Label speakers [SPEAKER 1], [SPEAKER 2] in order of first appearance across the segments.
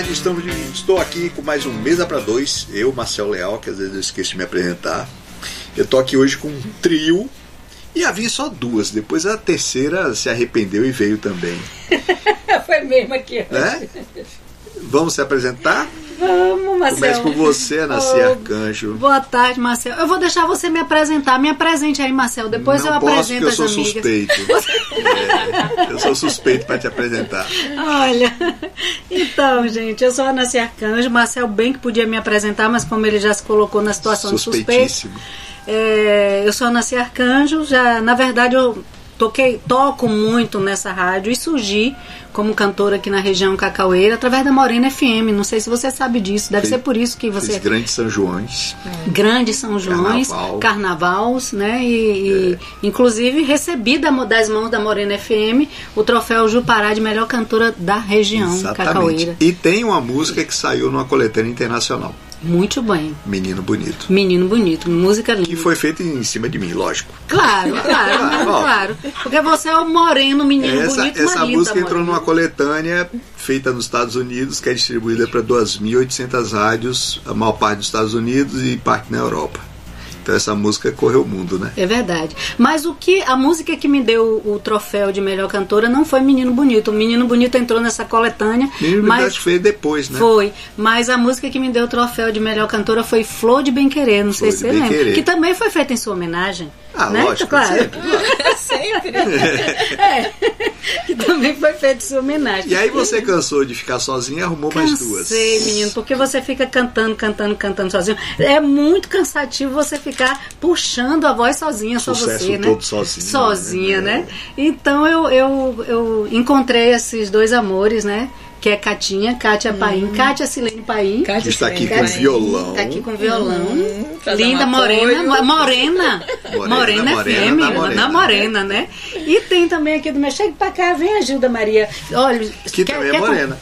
[SPEAKER 1] Tarde, estamos de- estou aqui com mais um Mesa para Dois. Eu, Marcel Leal, que às vezes eu esqueço de me apresentar. Eu tô aqui hoje com um trio e havia só duas. Depois a terceira se arrependeu e veio também.
[SPEAKER 2] Foi mesmo aqui.
[SPEAKER 1] Né? Vamos se apresentar?
[SPEAKER 2] Vamos, Marcel.
[SPEAKER 1] Começa com você, Anassi
[SPEAKER 2] Oh,
[SPEAKER 1] Arcanjo.
[SPEAKER 2] Boa tarde, Marcel. Eu vou deixar você me apresentar. Me apresente aí, Marcel. Depois
[SPEAKER 1] Não
[SPEAKER 2] eu
[SPEAKER 1] posso
[SPEAKER 2] apresento
[SPEAKER 1] porque eu
[SPEAKER 2] as
[SPEAKER 1] sou
[SPEAKER 2] amigas.
[SPEAKER 1] suspeito. É, eu sou suspeito para te apresentar.
[SPEAKER 2] Olha, então, gente, eu sou a Nasci Arcanjo. Marcel bem que podia me apresentar, mas como ele já se colocou na situação de suspeito, é, eu sou a Nasci Arcanjo. Já, na verdade, eu toquei, toco muito nessa rádio e surgi como cantora aqui na região Cacaueira através da Morena FM. Não sei se você sabe disso. Deve
[SPEAKER 1] Fiz-
[SPEAKER 2] ser por isso que você
[SPEAKER 1] Fiz grandes São Joões.
[SPEAKER 2] Grande São Joões,
[SPEAKER 1] Carnaval.
[SPEAKER 2] carnavals, né? E, e, inclusive recebi da, das mãos da Morena FM o troféu Jupará de melhor cantora da região,
[SPEAKER 1] Exatamente.
[SPEAKER 2] Cacaueira.
[SPEAKER 1] E tem uma música que saiu numa coletânea internacional.
[SPEAKER 2] Muito bem.
[SPEAKER 1] Menino Bonito.
[SPEAKER 2] Menino bonito, música linda.
[SPEAKER 1] Que foi feita em cima de mim, lógico.
[SPEAKER 2] Claro, claro,
[SPEAKER 1] Claro,
[SPEAKER 2] claro,
[SPEAKER 1] ó.
[SPEAKER 2] Porque você é o moreno, menino
[SPEAKER 1] Essa,
[SPEAKER 2] bonito,
[SPEAKER 1] essa música entrou numa coletânea feita nos Estados Unidos, que é distribuída para 2.800 rádios, a maior parte dos Estados Unidos e parte na Europa. Então essa música correu o mundo, né?
[SPEAKER 2] É verdade. Mas o que a música que me deu o troféu de melhor cantora não foi Menino Bonito. O Menino Bonito entrou nessa coletânea,
[SPEAKER 1] Menino
[SPEAKER 2] mas
[SPEAKER 1] Bonito foi depois, né?
[SPEAKER 2] Foi, mas a música que me deu o troféu de melhor cantora foi Flor de Bem Querer, não sei
[SPEAKER 1] Flor
[SPEAKER 2] se
[SPEAKER 1] de
[SPEAKER 2] você lembra. Que também foi feita em sua homenagem.
[SPEAKER 1] Ah,
[SPEAKER 2] né?
[SPEAKER 1] lógico,
[SPEAKER 2] claro.
[SPEAKER 1] sempre.
[SPEAKER 3] Sempre.
[SPEAKER 2] É, que também foi feita em sua homenagem.
[SPEAKER 1] E aí você cansou de ficar sozinha e arrumou mais duas.
[SPEAKER 2] Cansei, menino, porque você fica cantando, cantando, cantando sozinho. É muito cansativo você ficar puxando a voz sozinha, só
[SPEAKER 1] Sucesso
[SPEAKER 2] você, né?
[SPEAKER 1] todo sozinho,
[SPEAKER 2] Sozinha,
[SPEAKER 1] né?
[SPEAKER 2] né? Então eu, eu, eu encontrei esses dois amores, né? Que é Catinha, Kátia Paim, Kátia Silene Paim.
[SPEAKER 3] Cátia
[SPEAKER 1] Está aqui com violão.
[SPEAKER 2] Tá aqui com violão.
[SPEAKER 3] pra dar
[SPEAKER 2] Linda,
[SPEAKER 3] um
[SPEAKER 2] morena, morena.
[SPEAKER 1] Morena,
[SPEAKER 2] Morena,
[SPEAKER 1] morena,
[SPEAKER 2] FM,
[SPEAKER 1] da morena.
[SPEAKER 2] morena. né? E tem também aqui do meu. Chega pra cá, vem a Gilda Maria. Olha,
[SPEAKER 1] Que também é morena.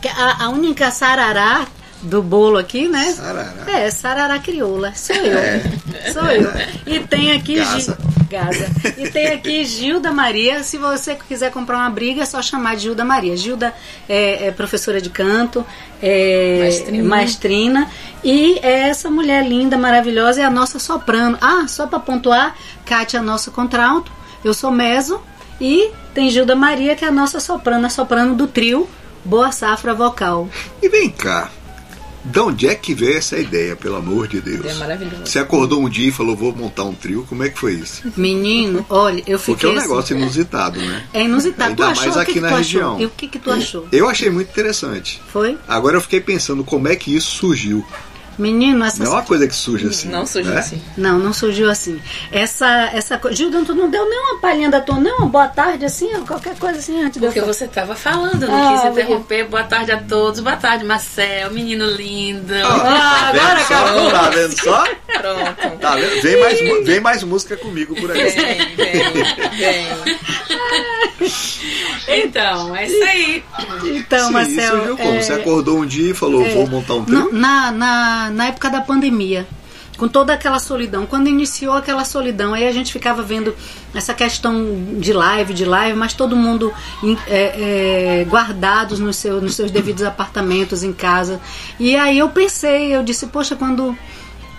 [SPEAKER 2] quer- A, a única sarará do bolo aqui, né?
[SPEAKER 1] Sarará.
[SPEAKER 2] É, sarará crioula. Sou eu.
[SPEAKER 1] É.
[SPEAKER 2] Sou eu. E tem aqui.
[SPEAKER 1] Gaza.
[SPEAKER 2] Gi- Gaza. E tem aqui Gilda Maria. Se você quiser comprar uma briga, é só chamar de Gilda Maria. Gilda é, é professora de canto, é
[SPEAKER 3] Maestrina.
[SPEAKER 2] maestrina. E é essa mulher linda, maravilhosa, é a nossa soprano. Ah, só para pontuar, Kátia é nosso contralto, eu sou meso. E tem Gilda Maria, que é a nossa soprano, a soprano do trio Boa Safra Vocal.
[SPEAKER 1] E vem cá. De onde é que veio essa ideia, pelo amor de Deus?
[SPEAKER 3] É maravilhoso.
[SPEAKER 1] Você acordou um dia e falou, vou montar um trio. Como é que foi isso?
[SPEAKER 2] Menino, olha, eu fiquei.
[SPEAKER 1] Porque é um
[SPEAKER 2] assim-
[SPEAKER 1] negócio inusitado, né?
[SPEAKER 2] É inusitado.
[SPEAKER 1] Ainda
[SPEAKER 2] tu achou?
[SPEAKER 1] mais
[SPEAKER 2] que
[SPEAKER 1] aqui
[SPEAKER 2] que
[SPEAKER 1] na
[SPEAKER 2] tu
[SPEAKER 1] região.
[SPEAKER 2] Achou? E o que, que tu achou?
[SPEAKER 1] Eu achei muito interessante.
[SPEAKER 2] Foi?
[SPEAKER 1] Agora eu fiquei pensando como é que isso surgiu.
[SPEAKER 2] Menino, essas
[SPEAKER 1] Não é uma coisa que surge assim.
[SPEAKER 3] Não surgiu
[SPEAKER 1] né?
[SPEAKER 3] assim.
[SPEAKER 2] Não, não surgiu assim. Essa, essa coisa. Gildan, tu não deu nem uma palhinha da tua, não? Uma boa tarde, assim, qualquer coisa assim antes de eu
[SPEAKER 3] Porque
[SPEAKER 2] falar.
[SPEAKER 3] você estava falando, não
[SPEAKER 2] Ah,
[SPEAKER 3] quis interromper. Boa tarde a todos. Boa tarde, Marcel, menino lindo.
[SPEAKER 2] Ah,
[SPEAKER 1] Vendo
[SPEAKER 2] agora
[SPEAKER 1] só?
[SPEAKER 2] acabou.
[SPEAKER 1] Tá vendo só?
[SPEAKER 3] Pronto.
[SPEAKER 1] Tá vendo? Vem mais, vem mais música comigo por aí.
[SPEAKER 3] Vem, vem, vem. Então, é isso aí.
[SPEAKER 2] Então,
[SPEAKER 1] Sim,
[SPEAKER 2] Marcel.
[SPEAKER 1] surgiu como?
[SPEAKER 2] é,
[SPEAKER 1] Você acordou um dia e falou, vou montar um trio?
[SPEAKER 2] no- na, na, época da pandemia, com toda aquela solidão, quando iniciou aquela solidão, aí a gente ficava vendo essa questão de live, de live, mas todo mundo é, é, guardados nos seus, nos seus devidos apartamentos em casa. E aí eu pensei, eu disse, poxa, quando,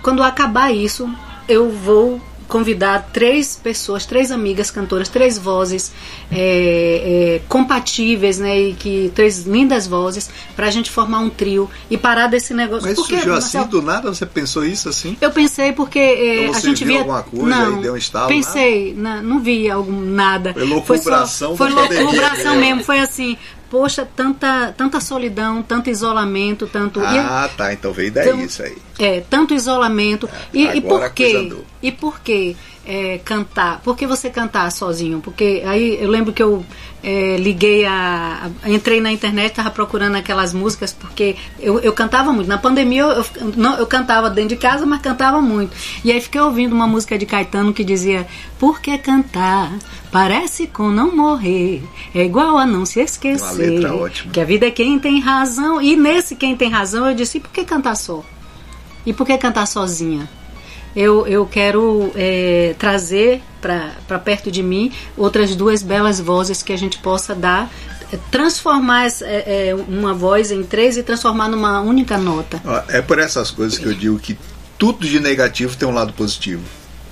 [SPEAKER 2] quando acabar isso, eu vou convidar três pessoas, três amigas cantoras, três vozes é, é, compatíveis, né, e que três lindas vozes para a gente formar um trio e parar desse negócio.
[SPEAKER 1] Mas
[SPEAKER 2] Porque,
[SPEAKER 1] surgiu assim
[SPEAKER 2] Marcel,
[SPEAKER 1] do nada? Você pensou isso assim?
[SPEAKER 2] eu pensei porque é,
[SPEAKER 1] Então
[SPEAKER 2] a
[SPEAKER 1] você
[SPEAKER 2] gente
[SPEAKER 1] viu
[SPEAKER 2] via
[SPEAKER 1] alguma coisa
[SPEAKER 2] não,
[SPEAKER 1] e deu um estalo,
[SPEAKER 2] Pensei, não, não vi algum nada.
[SPEAKER 1] Foi loucubração
[SPEAKER 2] Foi, só, foi loucubração
[SPEAKER 1] né?
[SPEAKER 2] mesmo. Foi assim, poxa, tanta, tanta solidão, tanto isolamento, tanto e-
[SPEAKER 1] Ah, tá. Então veio daí
[SPEAKER 2] Então,
[SPEAKER 1] isso aí.
[SPEAKER 2] é, tanto isolamento. E, e
[SPEAKER 1] agora
[SPEAKER 2] por quê? E por quê é, cantar? Por que você cantar sozinho? Porque aí eu lembro que eu é, liguei a, a- Entrei na internet, estava procurando aquelas músicas, porque eu, eu cantava muito. Na pandemia eu, eu, não, eu cantava dentro de casa, mas cantava muito. E aí fiquei ouvindo uma música de Caetano que dizia: Por que cantar? Parece com não morrer. É igual a não se esquecer.
[SPEAKER 1] Uma letra ótima.
[SPEAKER 2] Que a vida é quem tem razão. E nesse quem tem razão, eu disse: e por que cantar só? E por que cantar sozinha? Eu, eu quero é, trazer para perto de mim outras duas belas vozes que a gente possa dar transformar essa- é, é, uma voz em três e transformar numa única nota.
[SPEAKER 1] É por essas coisas que eu digo que tudo de negativo tem um lado positivo.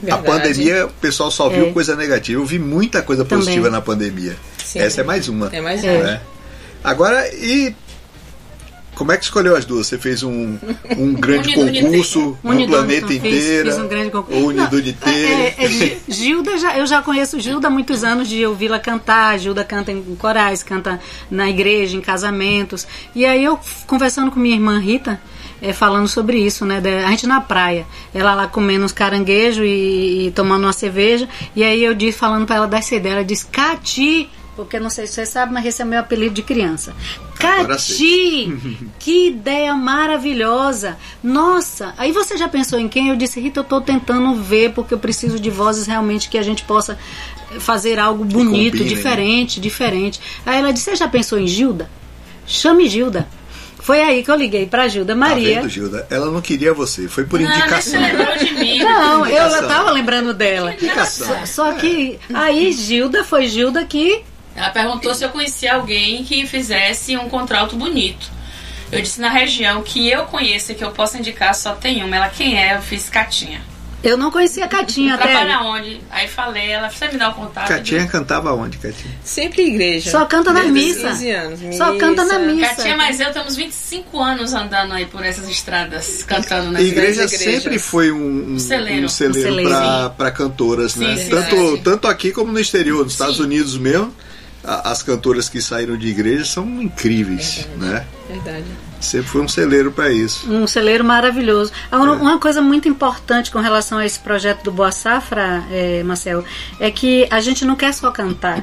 [SPEAKER 4] Verdade.
[SPEAKER 1] A pandemia, o pessoal só viu
[SPEAKER 2] É.
[SPEAKER 1] coisa negativa. Eu vi muita coisa
[SPEAKER 2] Também.
[SPEAKER 1] positiva na pandemia.
[SPEAKER 4] Sim.
[SPEAKER 1] Essa é mais uma.
[SPEAKER 4] É mais
[SPEAKER 2] É.
[SPEAKER 4] uma.
[SPEAKER 1] né? Agora, e como é que escolheu as duas? Você fez um, um grande concurso no planeta inteiro?
[SPEAKER 2] Fiz um grande concurso. É, é, Gi- Gilda, já, eu já conheço Gilda há muitos anos de ouvi-la cantar. Gilda canta em corais, canta na igreja, em casamentos. E aí eu, conversando com minha irmã Rita, é, falando sobre isso, né? da- a gente na praia, ela lá comendo uns caranguejos e, e tomando uma cerveja. E aí eu disse, falando pra ela dessa ideia, ela disse, Cati, porque não sei se você sabe, mas esse é meu apelido de criança. Cati! que ideia maravilhosa! Nossa! Aí você já pensou em quem? Eu disse, Rita, eu tô tentando ver, porque eu preciso de vozes realmente que a gente possa fazer algo bonito,
[SPEAKER 1] né?
[SPEAKER 2] diferente, diferente. Aí ela disse, você já pensou em Gilda? Chame Gilda. Foi aí que eu liguei pra Gilda
[SPEAKER 1] Tá
[SPEAKER 2] Maria.
[SPEAKER 1] vendo, Gilda? Ela não queria você, foi por
[SPEAKER 3] mas
[SPEAKER 1] indicação.
[SPEAKER 3] lembrou de mim.
[SPEAKER 2] Não, eu
[SPEAKER 1] Indicação.
[SPEAKER 2] tava lembrando dela.
[SPEAKER 1] Indicação.
[SPEAKER 2] Só que aí Gilda foi Gilda que
[SPEAKER 3] Ela perguntou se eu conhecia alguém que fizesse um contralto bonito. Eu disse na região que eu conheço e que eu posso indicar só tem uma. Ela quem é? Eu fiz Catinha.
[SPEAKER 2] eu não conhecia a Catinha até.
[SPEAKER 3] Trabalha onde? Aí falei, ela você me dá o contato.
[SPEAKER 1] Catinha cantava onde, Catinha?
[SPEAKER 4] Sempre igreja.
[SPEAKER 2] Só canta na missa.
[SPEAKER 4] 15 anos.
[SPEAKER 2] Só canta na missa.
[SPEAKER 3] Catinha, mas eu temos 25 anos andando aí por essas estradas, cantando nas
[SPEAKER 1] igreja
[SPEAKER 4] igrejas.
[SPEAKER 1] sempre foi um, um
[SPEAKER 3] celeiro.
[SPEAKER 1] um celeiro
[SPEAKER 2] Um celeiro.
[SPEAKER 1] pra- pra cantoras, né?
[SPEAKER 3] Sim, sim,
[SPEAKER 1] tanto,
[SPEAKER 3] verdade.
[SPEAKER 1] tanto aqui como no exterior, nos Estados
[SPEAKER 3] Sim.
[SPEAKER 1] Unidos mesmo. As cantoras que saíram de igreja são incríveis, né?
[SPEAKER 4] Verdade.
[SPEAKER 1] Sempre foi um celeiro pra isso.
[SPEAKER 2] Um celeiro maravilhoso. Agora,
[SPEAKER 1] É.
[SPEAKER 2] Uma coisa muito importante com relação a esse projeto do Boa Safra, é, Marcel, é que a gente não quer só cantar.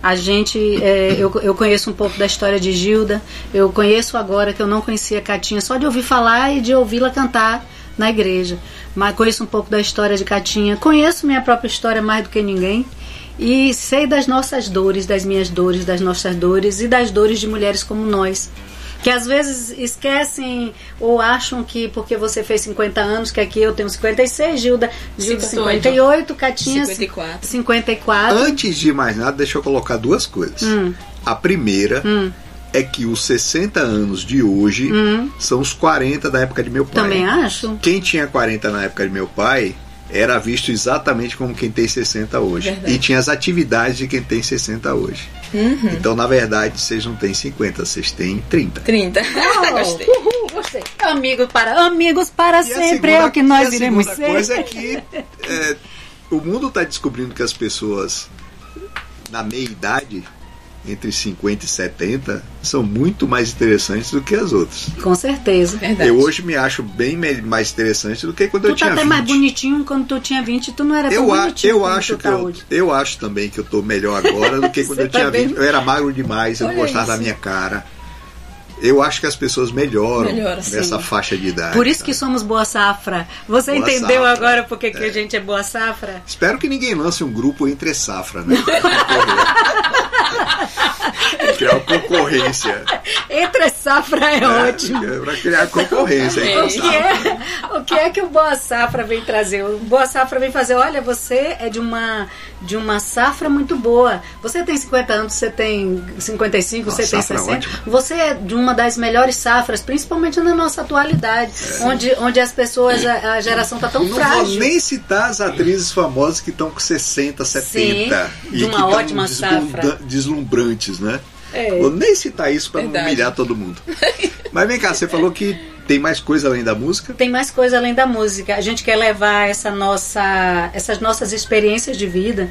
[SPEAKER 2] A gente, é, eu, eu conheço um pouco da história de Gilda, eu conheço agora que eu não conhecia Catinha, só de ouvir falar e de ouvi-la cantar na igreja. Mas conheço um pouco da história de Catinha, conheço minha própria história mais do que ninguém. E sei das nossas dores, das minhas dores, das nossas dores e das dores de mulheres como nós que às vezes esquecem ou acham que porque você fez 50 anos, que aqui eu tenho 56, Gilda, Gilda
[SPEAKER 3] 58,
[SPEAKER 2] 58, Catinha
[SPEAKER 4] 54.
[SPEAKER 2] 54.
[SPEAKER 1] Antes de mais nada, deixa eu colocar duas coisas.
[SPEAKER 2] Hum.
[SPEAKER 1] A primeira é que os 60 anos de hoje são os 40 da época de meu pai.
[SPEAKER 2] Hum. Também acho.
[SPEAKER 1] Quem tinha 40 na época de meu pai era visto exatamente como quem tem 60 hoje.
[SPEAKER 4] Verdade.
[SPEAKER 1] E tinha as atividades de quem tem 60 hoje.
[SPEAKER 2] Uhum.
[SPEAKER 1] Então, na verdade, vocês não têm 50, vocês têm 30.
[SPEAKER 4] 30. Gostei.
[SPEAKER 2] Uhul, gostei. Amigos para, amigos para
[SPEAKER 1] E a
[SPEAKER 2] sempre é
[SPEAKER 1] segunda-
[SPEAKER 2] o que nós
[SPEAKER 1] e a
[SPEAKER 2] iremos ser.
[SPEAKER 1] coisa é que é, o mundo está descobrindo que as pessoas na meia idade, entre 50 e 70, são muito mais interessantes do que as outras.
[SPEAKER 2] Com certeza.
[SPEAKER 4] Verdade.
[SPEAKER 1] Eu hoje me acho bem mais interessante do que quando eu
[SPEAKER 2] Tu tá
[SPEAKER 1] tinha
[SPEAKER 2] até
[SPEAKER 1] 20.
[SPEAKER 2] mais bonitinho quando tu tinha 20, tu não era tão
[SPEAKER 1] Eu, a-
[SPEAKER 2] bonitinho
[SPEAKER 1] eu acho
[SPEAKER 2] tu
[SPEAKER 1] que
[SPEAKER 2] tá
[SPEAKER 1] eu,
[SPEAKER 2] hoje.
[SPEAKER 1] eu acho também que eu tô melhor agora do que quando eu tinha
[SPEAKER 2] tá bem-
[SPEAKER 1] 20. Eu era magro demais, eu não gostava da
[SPEAKER 4] isso.
[SPEAKER 1] minha cara. Eu acho que as pessoas melhoram
[SPEAKER 4] Melhora, sim.
[SPEAKER 1] nessa faixa de idade.
[SPEAKER 2] Por isso que
[SPEAKER 1] sabe?
[SPEAKER 2] somos boa safra. Você
[SPEAKER 1] Boa
[SPEAKER 2] entendeu
[SPEAKER 1] safra.
[SPEAKER 2] agora por que que a gente é boa safra?
[SPEAKER 1] Espero que ninguém lance um grupo entre safra, né? criar uma concorrência.
[SPEAKER 2] Entre safra é ótimo.
[SPEAKER 1] É, pra criar concorrência.
[SPEAKER 4] É.
[SPEAKER 2] O que, é, o que é que o Boa Safra vem trazer? O Boa Safra vem fazer, olha, você é de uma, de uma safra muito boa. Você tem 50 anos, você tem 55,
[SPEAKER 1] Nossa,
[SPEAKER 2] você tem
[SPEAKER 1] safra é
[SPEAKER 2] 60.
[SPEAKER 1] ótima.
[SPEAKER 2] você é de uma das melhores safras, principalmente na nossa atualidade, onde, onde as pessoas, a, a geração está tão
[SPEAKER 1] Não
[SPEAKER 2] frágil.
[SPEAKER 1] vou nem citar as atrizes famosas que estão com 60, 70.
[SPEAKER 2] Sim, de uma
[SPEAKER 1] que
[SPEAKER 2] ótima safra.
[SPEAKER 1] Deslumbrantes, né?
[SPEAKER 2] É.
[SPEAKER 1] Vou nem citar isso para não humilhar todo mundo. Mas vem cá, você falou que tem mais coisa além da música?
[SPEAKER 2] Tem mais coisa além da música. A gente quer levar essa nossa, essas nossas experiências de vida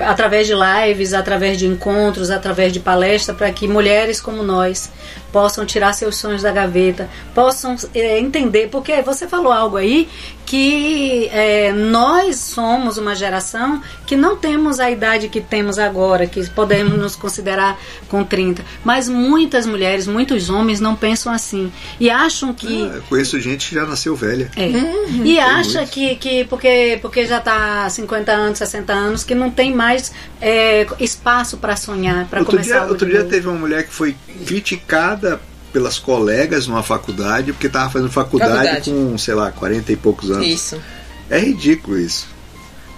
[SPEAKER 2] através de lives, através de encontros, através de palestras, para que mulheres como nós possam tirar seus sonhos da gaveta, possam é, entender, porque você falou algo aí que é, nós somos uma geração que não temos a idade que temos agora, que podemos nos considerar com 30, mas muitas mulheres, muitos homens não pensam assim e acham que
[SPEAKER 1] Ah, eu conheço gente que já nasceu velha.
[SPEAKER 2] é. E acha
[SPEAKER 1] muito.
[SPEAKER 2] que, que porque, porque já está 50 anos, 60 anos, que não tem mais é, espaço para sonhar, para começar
[SPEAKER 1] dia, outro dia
[SPEAKER 2] novo.
[SPEAKER 1] teve uma mulher que foi criticada pelas colegas numa faculdade porque estava fazendo faculdade,
[SPEAKER 4] Faculdade.
[SPEAKER 1] com, sei lá, 40 e poucos anos.
[SPEAKER 4] Isso.
[SPEAKER 1] É ridículo isso.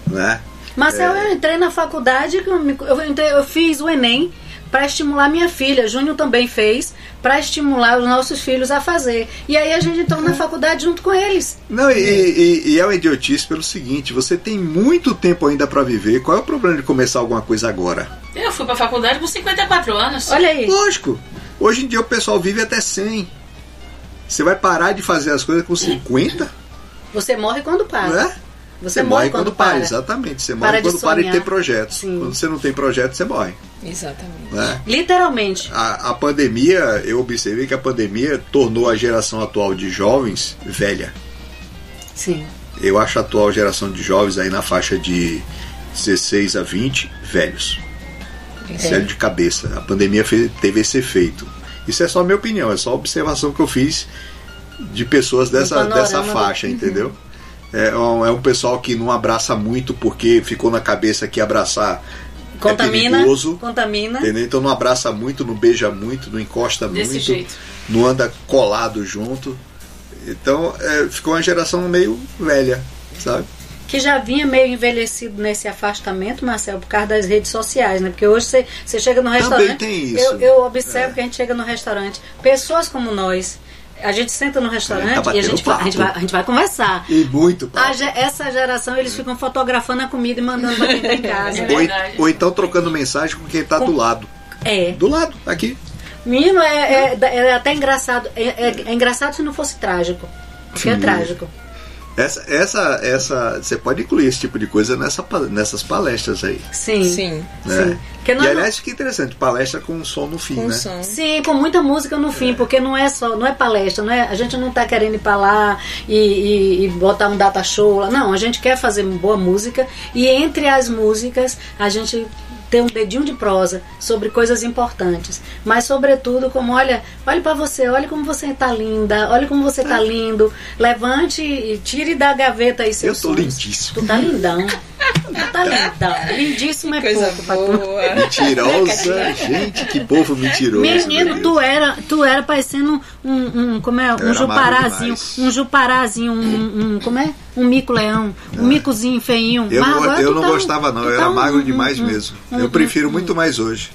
[SPEAKER 1] Né?
[SPEAKER 2] Marcel, eu entrei na faculdade, eu, me- eu, entrei, eu fiz o Enem para estimular minha filha. Júnior também fez para estimular os nossos filhos a fazer. E aí a gente entrou na faculdade junto com eles.
[SPEAKER 1] Não, e, e, e é uma idiotice pelo seguinte: você tem muito tempo ainda para viver. Qual é o problema de começar alguma coisa agora?
[SPEAKER 3] Eu fui pra faculdade com 54 anos.
[SPEAKER 2] Olha aí.
[SPEAKER 1] Lógico. Hoje em dia o pessoal vive até 100. Você vai parar de fazer as coisas com 50?
[SPEAKER 2] Você morre quando para.
[SPEAKER 1] Não é?
[SPEAKER 2] Você, morre quando, para.
[SPEAKER 1] exatamente. Você
[SPEAKER 2] Para
[SPEAKER 1] morre quando para de
[SPEAKER 2] sonhar.
[SPEAKER 1] ter projetos.
[SPEAKER 2] Sim.
[SPEAKER 1] Quando você não tem projeto, você morre.
[SPEAKER 4] Exatamente.
[SPEAKER 1] Né?
[SPEAKER 2] Literalmente.
[SPEAKER 1] A, a pandemia, eu observei que a pandemia tornou a geração atual de jovens velha.
[SPEAKER 2] Sim.
[SPEAKER 1] Eu acho a atual geração de jovens aí na faixa de 16 a 20 velhos. Sério de cabeça. A pandemia fe- teve esse efeito. Isso é só minha opinião, é só observação que eu fiz de pessoas dessa, dessa
[SPEAKER 2] do-
[SPEAKER 1] faixa, entendeu? É um, é um pessoal que não abraça muito porque ficou na cabeça que abraçar é
[SPEAKER 2] Contamina.
[SPEAKER 1] perigoso.
[SPEAKER 2] contamina.
[SPEAKER 1] Entendeu? Então não abraça muito, não beija muito, não encosta
[SPEAKER 3] Desse
[SPEAKER 1] muito,
[SPEAKER 3] jeito.
[SPEAKER 1] não anda colado junto. Então é, ficou uma geração meio velha, sabe?
[SPEAKER 2] Que já vinha meio envelhecido nesse afastamento, Marcelo, por causa das redes sociais, né? Porque hoje você, você chega no restaurante.
[SPEAKER 1] tem isso.
[SPEAKER 2] Eu, eu observo
[SPEAKER 1] É.
[SPEAKER 2] que a gente chega no restaurante, pessoas como nós, a gente senta no restaurante
[SPEAKER 1] tá
[SPEAKER 2] e a gente, vai, a, gente vai, a gente vai conversar.
[SPEAKER 1] E muito
[SPEAKER 2] A
[SPEAKER 1] papo.
[SPEAKER 2] ge- essa geração, eles ficam fotografando a comida e mandando pra quem tá em casa.
[SPEAKER 3] É
[SPEAKER 1] Ou, ou então trocando mensagem com quem tá do lado.
[SPEAKER 2] É.
[SPEAKER 1] Do lado, aqui.
[SPEAKER 2] Menino, é, é- é até engraçado. É, é- é engraçado se não fosse trágico. Porque é
[SPEAKER 1] Sim.
[SPEAKER 2] trágico.
[SPEAKER 1] Essa, essa, essa, você pode incluir esse tipo de coisa nessa, nessas palestras aí.
[SPEAKER 2] Sim.
[SPEAKER 4] Sim.
[SPEAKER 1] Né?
[SPEAKER 2] Sim. Porque
[SPEAKER 1] E
[SPEAKER 2] não-
[SPEAKER 1] aliás, fica interessante, palestra com som no fim,
[SPEAKER 4] Com
[SPEAKER 1] né?
[SPEAKER 4] som.
[SPEAKER 2] Sim, com muita música no fim, porque não é só, não é palestra, não é, a gente não tá querendo ir pra lá e, e- e botar um data show lá. Não, a gente quer fazer boa música e entre as músicas a gente ter um dedinho de prosa sobre coisas importantes. Mas sobretudo como olha, olhe pra você, olha como você tá linda, olha como você tá lindo. Levante e tire da gaveta aí
[SPEAKER 1] Eu
[SPEAKER 2] seus
[SPEAKER 1] tô
[SPEAKER 2] sonhos.
[SPEAKER 1] lindíssimo.
[SPEAKER 2] Tu tá lindão. Tá lindão. Lindíssimo é
[SPEAKER 4] Coisa
[SPEAKER 2] pouco pra tu.
[SPEAKER 4] boa.
[SPEAKER 1] Mentirosa, gente, que povo mentiroso.
[SPEAKER 2] Menino, tu era, tu era parecendo um, um como é, um juparazinho, um juparazinho, um, um- como é, um mico-leão, um micozinho feinho.
[SPEAKER 1] Eu
[SPEAKER 2] Mas
[SPEAKER 1] não,
[SPEAKER 2] agora
[SPEAKER 1] eu não
[SPEAKER 2] tá
[SPEAKER 1] gostava, não. Eu
[SPEAKER 2] tá
[SPEAKER 1] era magro
[SPEAKER 2] um-
[SPEAKER 1] demais
[SPEAKER 2] um-
[SPEAKER 1] mesmo.
[SPEAKER 2] um-
[SPEAKER 1] Eu prefiro muito mais hoje.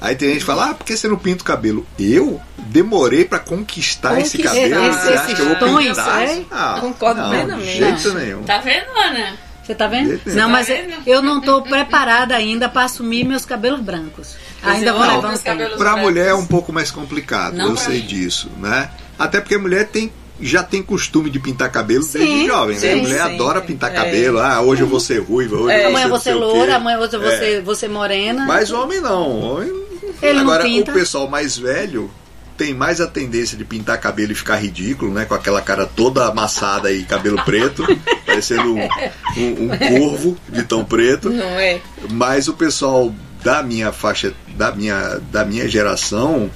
[SPEAKER 1] Aí tem gente que fala, ah, por que você não pinta o cabelo? Eu demorei pra conquistar esse cabelo.
[SPEAKER 2] esse-
[SPEAKER 1] Você acha que eu vou
[SPEAKER 2] esses
[SPEAKER 1] pintar?
[SPEAKER 2] tons, é?
[SPEAKER 1] Ah,
[SPEAKER 4] Concordo
[SPEAKER 1] não,
[SPEAKER 4] plenamente.
[SPEAKER 1] De jeito nenhum.
[SPEAKER 3] Tá vendo, Ana?
[SPEAKER 2] Você tá vendo?
[SPEAKER 1] Você
[SPEAKER 2] Não,
[SPEAKER 3] tá
[SPEAKER 2] mas
[SPEAKER 3] vendo?
[SPEAKER 2] eu não tô preparada ainda pra assumir meus cabelos brancos. Ainda
[SPEAKER 3] eu
[SPEAKER 2] vou levar
[SPEAKER 3] meus
[SPEAKER 2] tempo.
[SPEAKER 3] cabelos
[SPEAKER 1] Pra
[SPEAKER 3] brancos.
[SPEAKER 1] mulher é um pouco mais complicado,
[SPEAKER 3] Não
[SPEAKER 1] eu sei
[SPEAKER 3] mim.
[SPEAKER 1] disso, né? Até porque a mulher tem já tem costume de pintar cabelo desde
[SPEAKER 2] Sim,
[SPEAKER 1] jovem, né? A
[SPEAKER 4] sim,
[SPEAKER 1] mulher
[SPEAKER 4] sim.
[SPEAKER 1] adora pintar
[SPEAKER 4] É.
[SPEAKER 1] cabelo. Ah, hoje eu vou ser ruiva, hoje eu vou
[SPEAKER 2] Amanhã
[SPEAKER 1] ser não
[SPEAKER 2] você loura, amanhã você,
[SPEAKER 1] É.
[SPEAKER 2] você, você morena.
[SPEAKER 1] Mas o homem não. Homem...
[SPEAKER 2] Ele não
[SPEAKER 1] Agora,
[SPEAKER 2] pinta.
[SPEAKER 1] o pessoal mais velho tem mais a tendência de pintar cabelo e ficar ridículo, né? Com aquela cara toda amassada e cabelo preto, parecendo um, um, um corvo de tão preto.
[SPEAKER 4] Não é?
[SPEAKER 1] Mas o pessoal da minha faixa, da minha, da minha geração,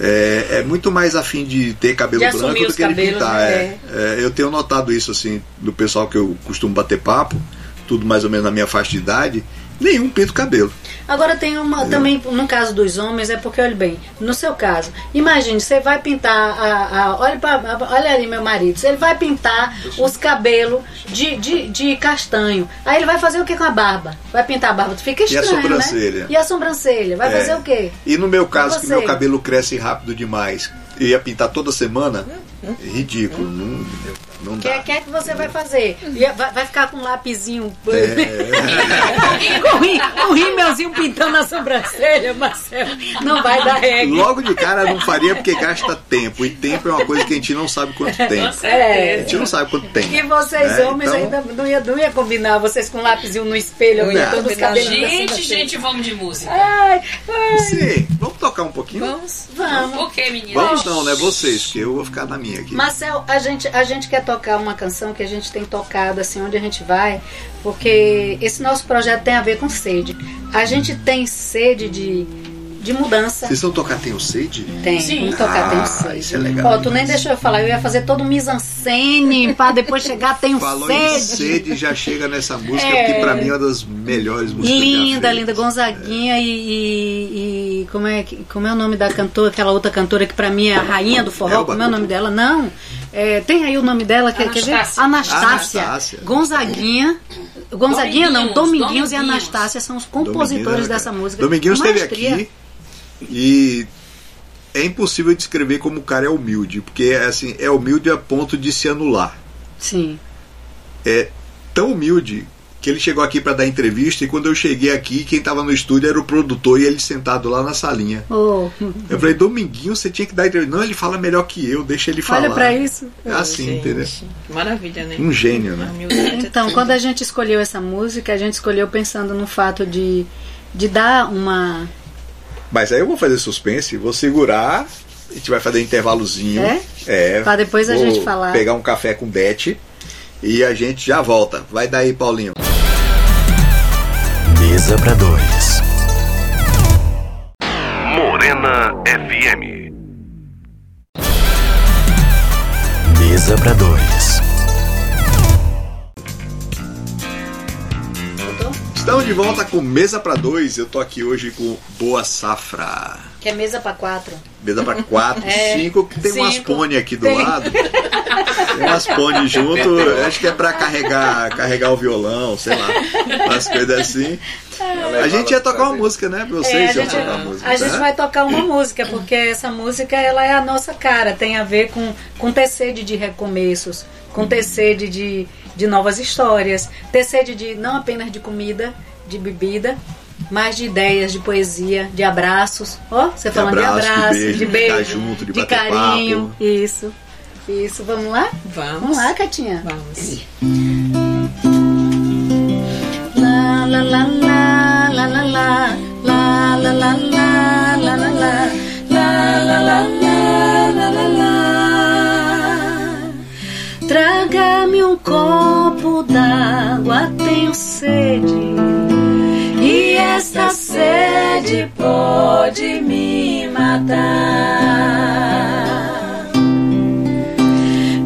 [SPEAKER 1] é, é muito mais afim de ter cabelo
[SPEAKER 2] De
[SPEAKER 1] branco do que de
[SPEAKER 2] cabelos,
[SPEAKER 1] pintar.
[SPEAKER 2] né?
[SPEAKER 1] é. É, eu tenho notado isso assim do pessoal que eu costumo bater papo, tudo mais ou menos na minha faixa de idade, nenhum pinta o cabelo.
[SPEAKER 2] Agora tem uma também no caso dos homens é porque olha bem, no seu caso, imagine você vai pintar a, a- olha pra, olha ali meu marido, ele vai pintar os cabelos de, de, de castanho, aí ele vai fazer o que com a barba? Vai pintar a barba, fica
[SPEAKER 1] a
[SPEAKER 2] estranho,
[SPEAKER 1] sobrancelha?
[SPEAKER 2] né? E a sobrancelha, vai
[SPEAKER 1] É.
[SPEAKER 2] fazer o quê?
[SPEAKER 1] E no meu caso, que meu cabelo cresce rápido demais, eu ia pintar toda semana, ridículo, não, não
[SPEAKER 2] O que, é-
[SPEAKER 1] dá.
[SPEAKER 2] que é que você vai fazer? E Vai, vai ficar com um lapisinho
[SPEAKER 1] É.
[SPEAKER 2] com rim- um rímelzinho pintando a sobrancelha, Marcelo. Não vai dar regra.
[SPEAKER 1] Logo de cara não faria porque gasta tempo. E tempo é uma coisa que a gente não sabe quanto tem.
[SPEAKER 3] Com
[SPEAKER 1] A
[SPEAKER 2] É.
[SPEAKER 1] gente não sabe quanto tem.
[SPEAKER 2] E vocês,
[SPEAKER 1] né?
[SPEAKER 2] homens,
[SPEAKER 1] Então,
[SPEAKER 2] ainda não ia, não ia combinar vocês com um lápisinho no espelho,
[SPEAKER 4] Não ia
[SPEAKER 2] pintando os cabelos da
[SPEAKER 3] Gente, gente, vamos de música.
[SPEAKER 2] Ai, ai,
[SPEAKER 1] Sim, vamos tocar um pouquinho?
[SPEAKER 4] Vamos.
[SPEAKER 2] vamos.
[SPEAKER 3] Que, menina?
[SPEAKER 1] Vamos não, né? Vocês, porque eu vou ficar na minha aqui.
[SPEAKER 2] Marcel, a gente, a gente quer tocar uma canção que a gente tem tocado assim onde a gente vai, porque esse nosso projeto tem a ver com sede. A gente tem sede de, de mudança.
[SPEAKER 1] Vocês vão tocar Tenho Sede?
[SPEAKER 2] Tem,
[SPEAKER 3] Sim.
[SPEAKER 2] vamos tocar, tem
[SPEAKER 1] Ah,
[SPEAKER 2] sede.
[SPEAKER 1] isso é legal
[SPEAKER 2] Ó, tu nem deixou eu falar, eu ia fazer todo um mise-en-scène pra depois chegar, tenho
[SPEAKER 1] Falou em
[SPEAKER 2] sede.
[SPEAKER 1] sede, já chega nessa música,
[SPEAKER 2] É.
[SPEAKER 1] porque pra mim é uma das melhores músicas
[SPEAKER 2] Linda, linda, Gonzaguinha e, e- e como, é, que- como é o nome da cantora, aquela outra cantora que pra mim é a rainha do forró,
[SPEAKER 1] Elba
[SPEAKER 2] como é o nome dela? Não, é, tem aí o nome dela, quer, quer ver?
[SPEAKER 3] Anastácia.
[SPEAKER 2] Anastácia. Gonzaguinha, Gonzaguinha não,
[SPEAKER 3] Dominguinhos,
[SPEAKER 2] Dominguinhos e
[SPEAKER 3] Dominguinhos.
[SPEAKER 2] Anastácia são os
[SPEAKER 1] Dominguinhos
[SPEAKER 2] compositores
[SPEAKER 1] era-
[SPEAKER 2] dessa música.
[SPEAKER 1] Dominguinhos esteve aqui E é impossível descrever como o cara é humilde, porque assim, é humilde a ponto de se anular.
[SPEAKER 2] Sim.
[SPEAKER 1] É tão humilde que ele chegou aqui para dar entrevista e quando eu cheguei aqui, quem estava no estúdio era o produtor e ele sentado lá na salinha.
[SPEAKER 2] Oh,
[SPEAKER 1] Eu falei, Dominguinho, você tinha que dar entrevista. Não, ele fala melhor que eu, deixa ele falar.
[SPEAKER 2] olha pra isso.
[SPEAKER 1] É assim, entendeu?
[SPEAKER 4] Gente, Maravilha, né?
[SPEAKER 1] Um gênio, né?
[SPEAKER 4] É
[SPEAKER 2] Então, quando a gente escolheu essa música, a gente escolheu pensando no fato de, de dar uma.
[SPEAKER 1] Mas aí eu vou fazer suspense, vou segurar, a gente vai fazer intervalozinho.
[SPEAKER 2] É?
[SPEAKER 1] É.
[SPEAKER 2] Pra depois a gente falar.
[SPEAKER 1] Pegar um café com Beth e a gente já volta. Vai daí, Paulinho.
[SPEAKER 5] Mesa para dois. Morena FM. Mesa para dois.
[SPEAKER 1] Estamos de volta com Mesa para Dois. Eu tô aqui hoje com Boa Safra.
[SPEAKER 2] Que é mesa pra quatro.
[SPEAKER 1] Mesa para quatro,
[SPEAKER 2] É,
[SPEAKER 1] cinco, que tem umas
[SPEAKER 2] cinco.
[SPEAKER 1] pônei aqui do
[SPEAKER 2] Tem.
[SPEAKER 1] lado. Tem umas pônei junto, acho que é para carregar, carregar o violão, sei lá, umas coisas assim. A gente ia tocar uma música, né? Pra vocês
[SPEAKER 2] É, a
[SPEAKER 1] iam
[SPEAKER 2] gente,
[SPEAKER 1] tocar uma música.
[SPEAKER 2] a gente
[SPEAKER 1] né?
[SPEAKER 2] vai tocar uma música, porque essa música ela é a nossa cara, tem a ver com, com ter sede de recomeços, com ter sede de, de novas histórias, ter sede de não apenas de comida, de bebida, mas de ideias, de poesia, de abraços. Ó, você falando de
[SPEAKER 1] abraço, de
[SPEAKER 2] abraço,
[SPEAKER 1] beijo,
[SPEAKER 2] de
[SPEAKER 1] de
[SPEAKER 2] beijo,
[SPEAKER 1] ficar junto, de
[SPEAKER 2] de
[SPEAKER 1] bater
[SPEAKER 2] carinho.
[SPEAKER 1] papo.
[SPEAKER 2] Isso. Isso, vamos lá?
[SPEAKER 4] Vamos.
[SPEAKER 2] Vamos lá, Catinha.
[SPEAKER 4] Vamos.
[SPEAKER 2] La la la la la la la la la la la la la la la la la la la la Traga-me um copo d'água, tenho sede e esta sede pode me matar.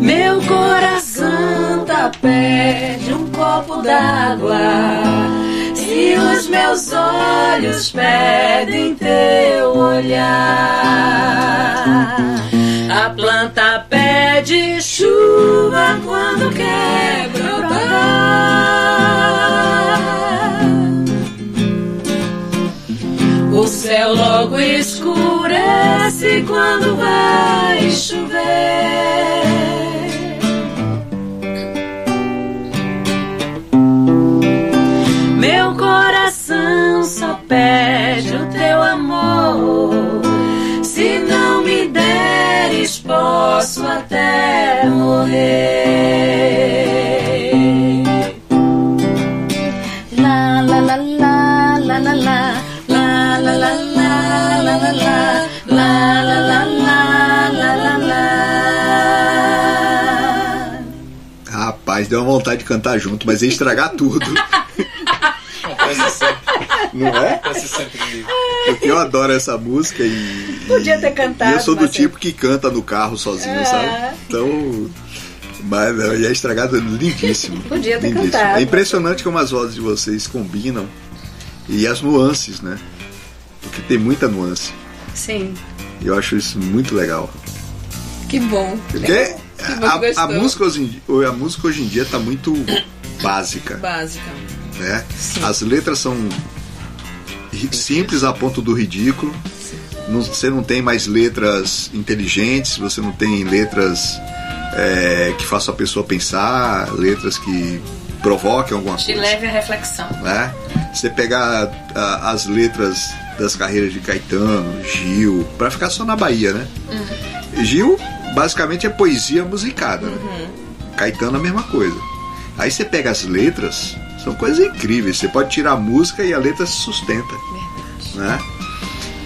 [SPEAKER 2] Meu coração tá um copo d'água. Se os meus olhos pedem teu olhar, a planta pede chuva quando quer brotar. Céu logo escurece quando vai chover. Meu coração só pede o teu amor. Se não me deres, posso até morrer.
[SPEAKER 1] Rapaz, deu uma vontade de cantar junto, mas ia estragar tudo. Não é? Porque eu adoro essa música e.
[SPEAKER 2] Podia ter
[SPEAKER 1] e
[SPEAKER 2] cantado,
[SPEAKER 1] eu sou do
[SPEAKER 2] Marcelo.
[SPEAKER 1] tipo que canta no carro sozinho,
[SPEAKER 2] É.
[SPEAKER 1] sabe? Então. Mas não, ia estragar tudo. lindíssimo.
[SPEAKER 2] Podia ter
[SPEAKER 1] lindíssimo.
[SPEAKER 2] cantado.
[SPEAKER 1] É impressionante como as vozes de vocês combinam e as nuances, né? Porque tem muita nuance.
[SPEAKER 2] Sim.
[SPEAKER 1] E eu acho isso muito legal.
[SPEAKER 4] Que bom.
[SPEAKER 1] Porque
[SPEAKER 4] bom
[SPEAKER 1] a, a música hoje em dia, a música hoje em dia tá muito básica,
[SPEAKER 4] Básica.
[SPEAKER 1] né?
[SPEAKER 4] Sim.
[SPEAKER 1] As letras são simples a ponto do ridículo. Não- você não tem mais letras inteligentes, você não tem letras é, que façam a pessoa pensar, letras que provoquem alguma coisa.
[SPEAKER 3] leve à reflexão.
[SPEAKER 1] né? Você pegar a- as letras das carreiras de Caetano, Gil, pra ficar só na Bahia, né? Gil basicamente é poesia musicada, né? Caetano a mesma coisa. Aí você pega as letras, são coisas incríveis. Você pode tirar a música e a letra se sustenta, né?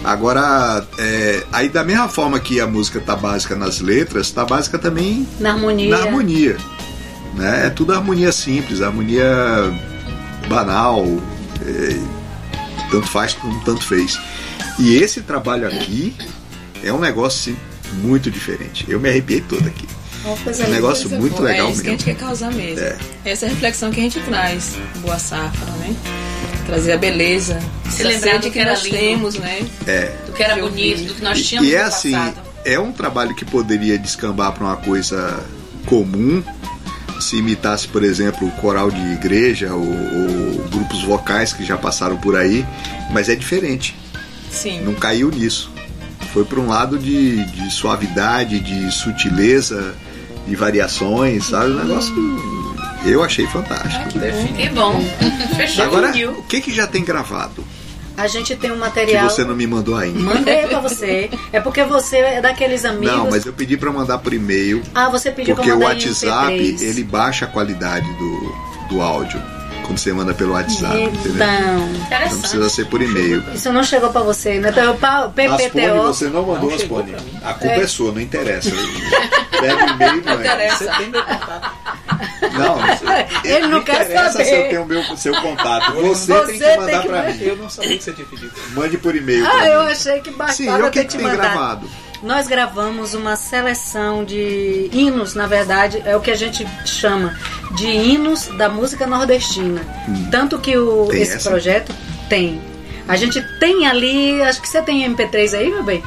[SPEAKER 1] Agora, é, aí da mesma forma que a música tá básica nas letras, tá básica também
[SPEAKER 2] Na harmonia.
[SPEAKER 1] na harmonia. Né? É tudo harmonia simples, harmonia banal, é, tanto faz como tanto fez. E esse trabalho aqui é um negócio assim, muito diferente. Eu me arrepiei todo aqui. É um negócio
[SPEAKER 4] Coisa
[SPEAKER 1] muito
[SPEAKER 4] boa.
[SPEAKER 1] legal
[SPEAKER 4] É isso que a
[SPEAKER 1] mesmo.
[SPEAKER 4] gente quer causar mesmo.
[SPEAKER 1] É.
[SPEAKER 4] Essa é a reflexão que a gente traz. Boa safra, né? Trazer a beleza.
[SPEAKER 3] Se lembrar do
[SPEAKER 4] que, nós
[SPEAKER 3] lindo.
[SPEAKER 4] temos, né?
[SPEAKER 1] É.
[SPEAKER 3] Do que era
[SPEAKER 4] Que
[SPEAKER 3] bonito, do que nós
[SPEAKER 1] E,
[SPEAKER 3] tínhamos
[SPEAKER 1] e é
[SPEAKER 3] no
[SPEAKER 1] assim,
[SPEAKER 3] passado.
[SPEAKER 1] é um trabalho que poderia descambar para uma coisa comum se imitasse, por exemplo, o coral de igreja ou, ou grupos vocais que já passaram por aí, mas é diferente.
[SPEAKER 4] Sim.
[SPEAKER 1] Não caiu nisso. Foi para um lado de, de suavidade, de sutileza, de variações, sabe? Um negócio que eu achei fantástico.
[SPEAKER 3] Que bom. Fechou
[SPEAKER 1] Agora,
[SPEAKER 3] com Gil.
[SPEAKER 1] o que, que já tem gravado?
[SPEAKER 2] A gente tem um
[SPEAKER 1] Que
[SPEAKER 2] material.
[SPEAKER 1] você não me mandou ainda.
[SPEAKER 2] Mandei pra você. É porque você é daqueles amigos.
[SPEAKER 1] Não, mas eu pedi para mandar por e-mail,
[SPEAKER 2] Ah, você pediu
[SPEAKER 1] porque
[SPEAKER 2] pra
[SPEAKER 1] o
[SPEAKER 2] mandar em
[SPEAKER 1] WhatsApp
[SPEAKER 2] MP3.
[SPEAKER 1] ele baixa a qualidade do, do áudio quando você manda pelo WhatsApp, entendeu?
[SPEAKER 2] Então,
[SPEAKER 1] Não
[SPEAKER 3] Interessante.
[SPEAKER 1] precisa ser por e-mail.
[SPEAKER 2] isso não chegou pra você, né? Então, o pa- o
[SPEAKER 1] Aspone,
[SPEAKER 2] PPTO.
[SPEAKER 1] você não mandou
[SPEAKER 6] Não pra mim.
[SPEAKER 1] A culpa é. sua, não interessa. Pega o e-mail, não é.
[SPEAKER 4] Interessa.
[SPEAKER 6] Você tem meu contato.
[SPEAKER 1] Não,
[SPEAKER 2] Ele não quer
[SPEAKER 1] interessa
[SPEAKER 2] saber.
[SPEAKER 1] se eu tenho meu, seu contato. Você,
[SPEAKER 2] Você
[SPEAKER 1] tem que mandar
[SPEAKER 2] mandar.
[SPEAKER 1] mim.
[SPEAKER 6] Eu não sabia que você tinha pedido.
[SPEAKER 1] Mande por e-mail.
[SPEAKER 2] Ah, eu
[SPEAKER 1] mim.
[SPEAKER 2] achei que
[SPEAKER 1] Sim,
[SPEAKER 2] bastava
[SPEAKER 1] e o que,
[SPEAKER 2] ter
[SPEAKER 1] que
[SPEAKER 2] te
[SPEAKER 1] tem
[SPEAKER 2] mandado.
[SPEAKER 1] gravado?
[SPEAKER 2] Nós gravamos uma seleção de hinos, na verdade, é o que a gente chama de hinos da música nordestina. Tanto que o,
[SPEAKER 1] Hum. Tem
[SPEAKER 2] esse
[SPEAKER 1] essa?
[SPEAKER 2] projeto tem. A gente tem ali, acho que você tem MP3 aí, meu bem?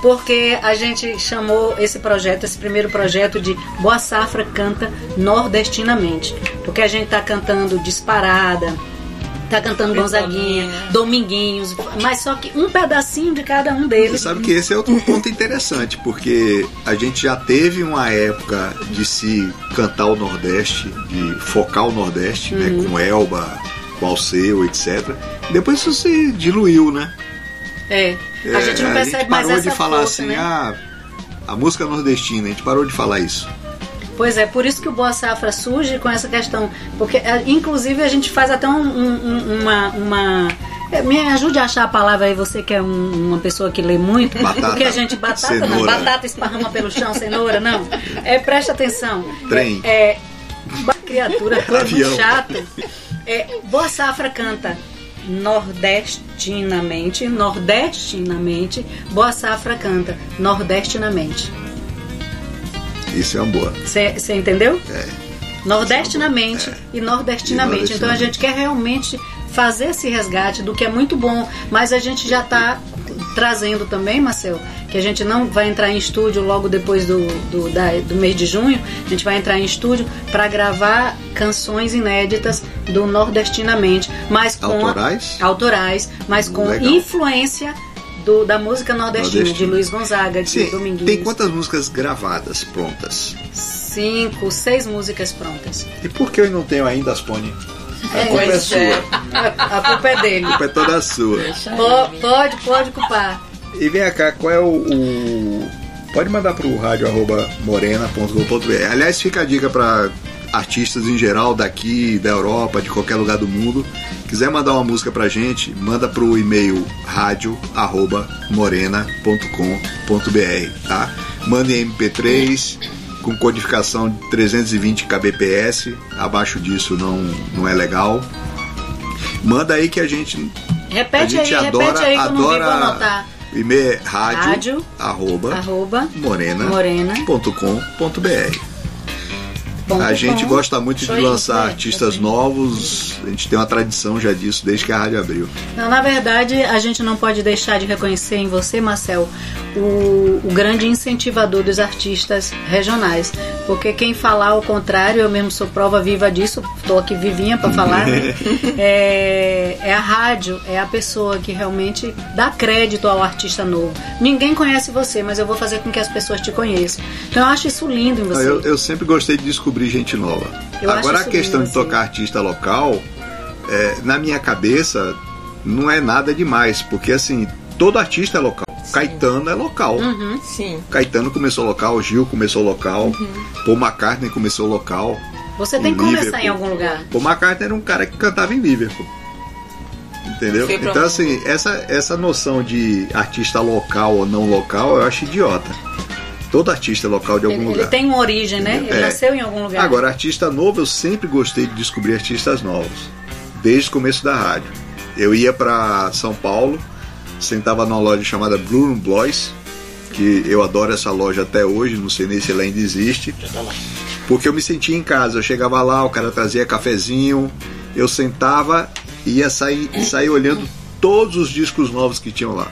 [SPEAKER 2] Porque a gente chamou esse projeto, esse primeiro projeto de Boa Safra Canta Nordestinamente. Porque a gente tá cantando Disparada, tá cantando Gonzaguinha, Dominguinhos, mas só que um pedacinho de cada um
[SPEAKER 1] Você
[SPEAKER 2] deles.
[SPEAKER 1] sabe que esse é outro ponto interessante, porque a gente já teve uma época de se cantar o Nordeste, de focar o Nordeste, né,
[SPEAKER 2] Uhum.
[SPEAKER 1] com Elba, com Alceu, etc. Depois isso se diluiu, né?
[SPEAKER 2] É, a
[SPEAKER 1] É,
[SPEAKER 2] gente não
[SPEAKER 1] a
[SPEAKER 2] percebe
[SPEAKER 1] gente
[SPEAKER 2] mais
[SPEAKER 1] parou
[SPEAKER 2] essa
[SPEAKER 1] de falar
[SPEAKER 2] força,
[SPEAKER 1] assim,
[SPEAKER 2] né?
[SPEAKER 1] ah, a música nordestina, a gente parou de falar isso.
[SPEAKER 2] Pois é, por isso que o Boa Safra surge com essa questão. Porque, é, inclusive, a gente faz até um- um- um- uma. uma é, me ajude a achar a palavra aí, você que é um- uma pessoa que lê muito.
[SPEAKER 1] Batata.
[SPEAKER 2] Porque a gente. Batata não,
[SPEAKER 1] Cenoura.
[SPEAKER 2] batata esparrama pelo chão, cenoura, não. É, presta atenção.
[SPEAKER 1] Trem.
[SPEAKER 2] É, é, uma criatura muito chata. É, Boa Safra canta nordestinamente, nordestinamente. Boa Safra canta nordestinamente.
[SPEAKER 1] Isso é uma boa.
[SPEAKER 2] Você entendeu?
[SPEAKER 1] É.
[SPEAKER 2] Nordestinamente e nordestinamente.
[SPEAKER 1] E
[SPEAKER 2] Então a gente quer realmente fazer esse resgate do que é muito bom, mas a gente já está trazendo também, Marcel, que a gente não vai entrar em estúdio logo depois do, do, da- do mês de junho, a gente vai entrar em estúdio para gravar canções inéditas do Nordestinamente, mas com
[SPEAKER 1] Autorais?
[SPEAKER 2] autorais, mas com
[SPEAKER 1] Legal.
[SPEAKER 2] influência do- da música nordestina,
[SPEAKER 1] Nordestina.
[SPEAKER 2] de Luiz Gonzaga, de
[SPEAKER 1] Sim,
[SPEAKER 2] Dominguinhos.
[SPEAKER 1] tem quantas músicas gravadas, prontas?
[SPEAKER 2] Cinco, seis músicas prontas.
[SPEAKER 1] E por que eu não tenho ainda as pônei? A
[SPEAKER 2] É,
[SPEAKER 1] culpa é
[SPEAKER 4] pois
[SPEAKER 1] sua.
[SPEAKER 4] é.
[SPEAKER 2] A, a culpa é dele.
[SPEAKER 1] A culpa é toda sua.
[SPEAKER 2] Po- Pode, pode culpar.
[SPEAKER 1] E vem cá, qual é o. o- Pode mandar pro rádio arroba morena.com.br. Aliás, fica a dica para artistas em geral daqui, da Europa, de qualquer lugar do mundo. Quiser mandar uma música pra gente, manda pro e-mail rádio arroba morena.com.br, tá? Manda em MP3 com codificação de 320 kbps. Abaixo disso não, não é legal. Manda aí que a gente a
[SPEAKER 2] Repete aí,
[SPEAKER 1] gente adora,
[SPEAKER 2] repete aí que eu não vou
[SPEAKER 1] adora
[SPEAKER 2] anotar.
[SPEAKER 1] o e-mail é rádio,
[SPEAKER 2] Rádio,
[SPEAKER 1] arroba,
[SPEAKER 2] Arroba
[SPEAKER 1] morena.com.br.
[SPEAKER 2] morena. Ponto
[SPEAKER 1] A gente
[SPEAKER 2] com.
[SPEAKER 1] gosta muito de
[SPEAKER 2] Show
[SPEAKER 1] lançar
[SPEAKER 2] isso,
[SPEAKER 1] artistas novos, a gente tem uma tradição já disso desde que a rádio abriu.
[SPEAKER 2] Não, na verdade, a gente não pode deixar de reconhecer em você, Marcel, o, o grande incentivador dos artistas regionais. Porque quem falar ao contrário, eu mesmo sou prova viva disso, estou aqui vivinha para falar, né? é, é a rádio, é a pessoa que realmente dá crédito ao artista novo. Ninguém conhece você, mas eu vou fazer com que as pessoas te conheçam. Então eu acho isso lindo em você.
[SPEAKER 1] Eu, eu sempre gostei de descobrir gente nova.
[SPEAKER 2] Eu
[SPEAKER 1] Agora a questão de tocar artista local, é, na minha cabeça, não é nada demais, porque assim, todo artista é local. Caetano é local.
[SPEAKER 2] Uhum.
[SPEAKER 4] Sim.
[SPEAKER 1] Caetano começou local, Gil começou local, Paul McCartney começou local.
[SPEAKER 2] Você tem
[SPEAKER 1] Em
[SPEAKER 2] que começar
[SPEAKER 1] Liverpool.
[SPEAKER 2] em algum lugar.
[SPEAKER 1] Paul McCartney era um cara que cantava em Liverpool. Entendeu? Então, assim, essa, essa noção de artista local ou não local, eu acho idiota. Todo artista local de algum
[SPEAKER 2] Ele, ele
[SPEAKER 1] lugar.
[SPEAKER 2] tem uma origem, né? Ele
[SPEAKER 1] É.
[SPEAKER 2] nasceu em algum lugar.
[SPEAKER 1] Agora, artista novo, eu sempre gostei de descobrir artistas novos. Desde o começo da rádio. Eu ia pra São Paulo, sentava numa loja chamada Blue Blois, que eu adoro essa loja até hoje, não sei nem se ela ainda existe. Porque eu me sentia em casa. Eu chegava lá, o cara trazia cafezinho, eu sentava e ia sair, sair olhando todos os discos novos que tinham lá.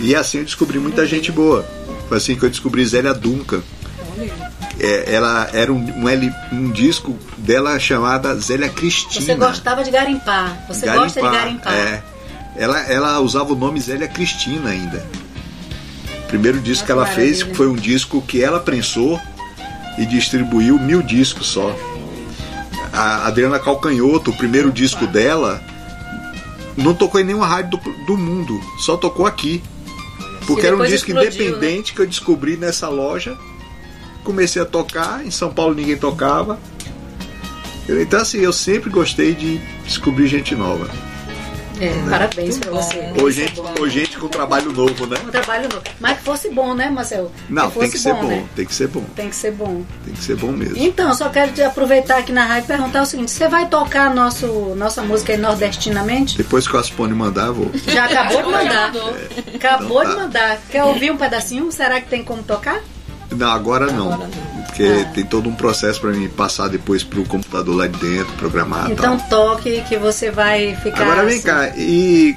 [SPEAKER 1] E assim eu descobri muita gente boa. Foi assim que eu descobri Zélia Duncan. É, ela era um, um, L- um disco dela chamada Zélia Cristina.
[SPEAKER 2] Você gostava de garimpar. Você gosta de garimpar.
[SPEAKER 1] É. Ela, ela usava o nome Zélia Cristina ainda. O primeiro disco
[SPEAKER 2] Ah,
[SPEAKER 1] que ela
[SPEAKER 2] que
[SPEAKER 1] fez
[SPEAKER 2] maravilha.
[SPEAKER 1] foi um disco que ela prensou e distribuiu mil discos só. A Adriana Calcanhoto, o primeiro disco dela, não tocou em nenhuma rádio do, do mundo, só tocou aqui. Porque era um disco
[SPEAKER 2] explodiu, né?
[SPEAKER 1] independente que eu descobri nessa loja. Comecei a tocar, em São Paulo ninguém tocava. Então assim, eu sempre gostei de descobrir gente nova.
[SPEAKER 2] É, parabéns pra
[SPEAKER 4] bom.
[SPEAKER 2] você.
[SPEAKER 1] Ou gente, ou gente com trabalho novo, né?
[SPEAKER 2] Um trabalho novo. Mas que fosse bom, né, Marcelo?
[SPEAKER 1] Não,
[SPEAKER 2] que
[SPEAKER 1] tem
[SPEAKER 2] fosse
[SPEAKER 1] que ser bom,
[SPEAKER 2] né?
[SPEAKER 1] tem que ser bom,
[SPEAKER 2] Tem que ser bom.
[SPEAKER 1] tem que ser bom mesmo.
[SPEAKER 2] Então, só quero te aproveitar aqui na rádio e perguntar o seguinte: você vai tocar nosso, nossa música aí nordestinamente?
[SPEAKER 1] Depois que o Aspone mandar, eu vou.
[SPEAKER 2] Já acabou de
[SPEAKER 3] Já
[SPEAKER 2] mandar.
[SPEAKER 3] mandou.
[SPEAKER 2] Acabou
[SPEAKER 1] Então
[SPEAKER 2] de
[SPEAKER 1] tá.
[SPEAKER 2] mandar. Quer ouvir um pedacinho? Será que tem como tocar?
[SPEAKER 1] Não, agora não.
[SPEAKER 4] Agora não.
[SPEAKER 1] Porque
[SPEAKER 2] Ah.
[SPEAKER 1] tem todo um processo para mim passar depois pro computador lá de dentro, programar
[SPEAKER 2] Então
[SPEAKER 1] tal.
[SPEAKER 2] toque que você vai ficar.
[SPEAKER 1] Agora vem
[SPEAKER 2] assim.
[SPEAKER 1] cá, e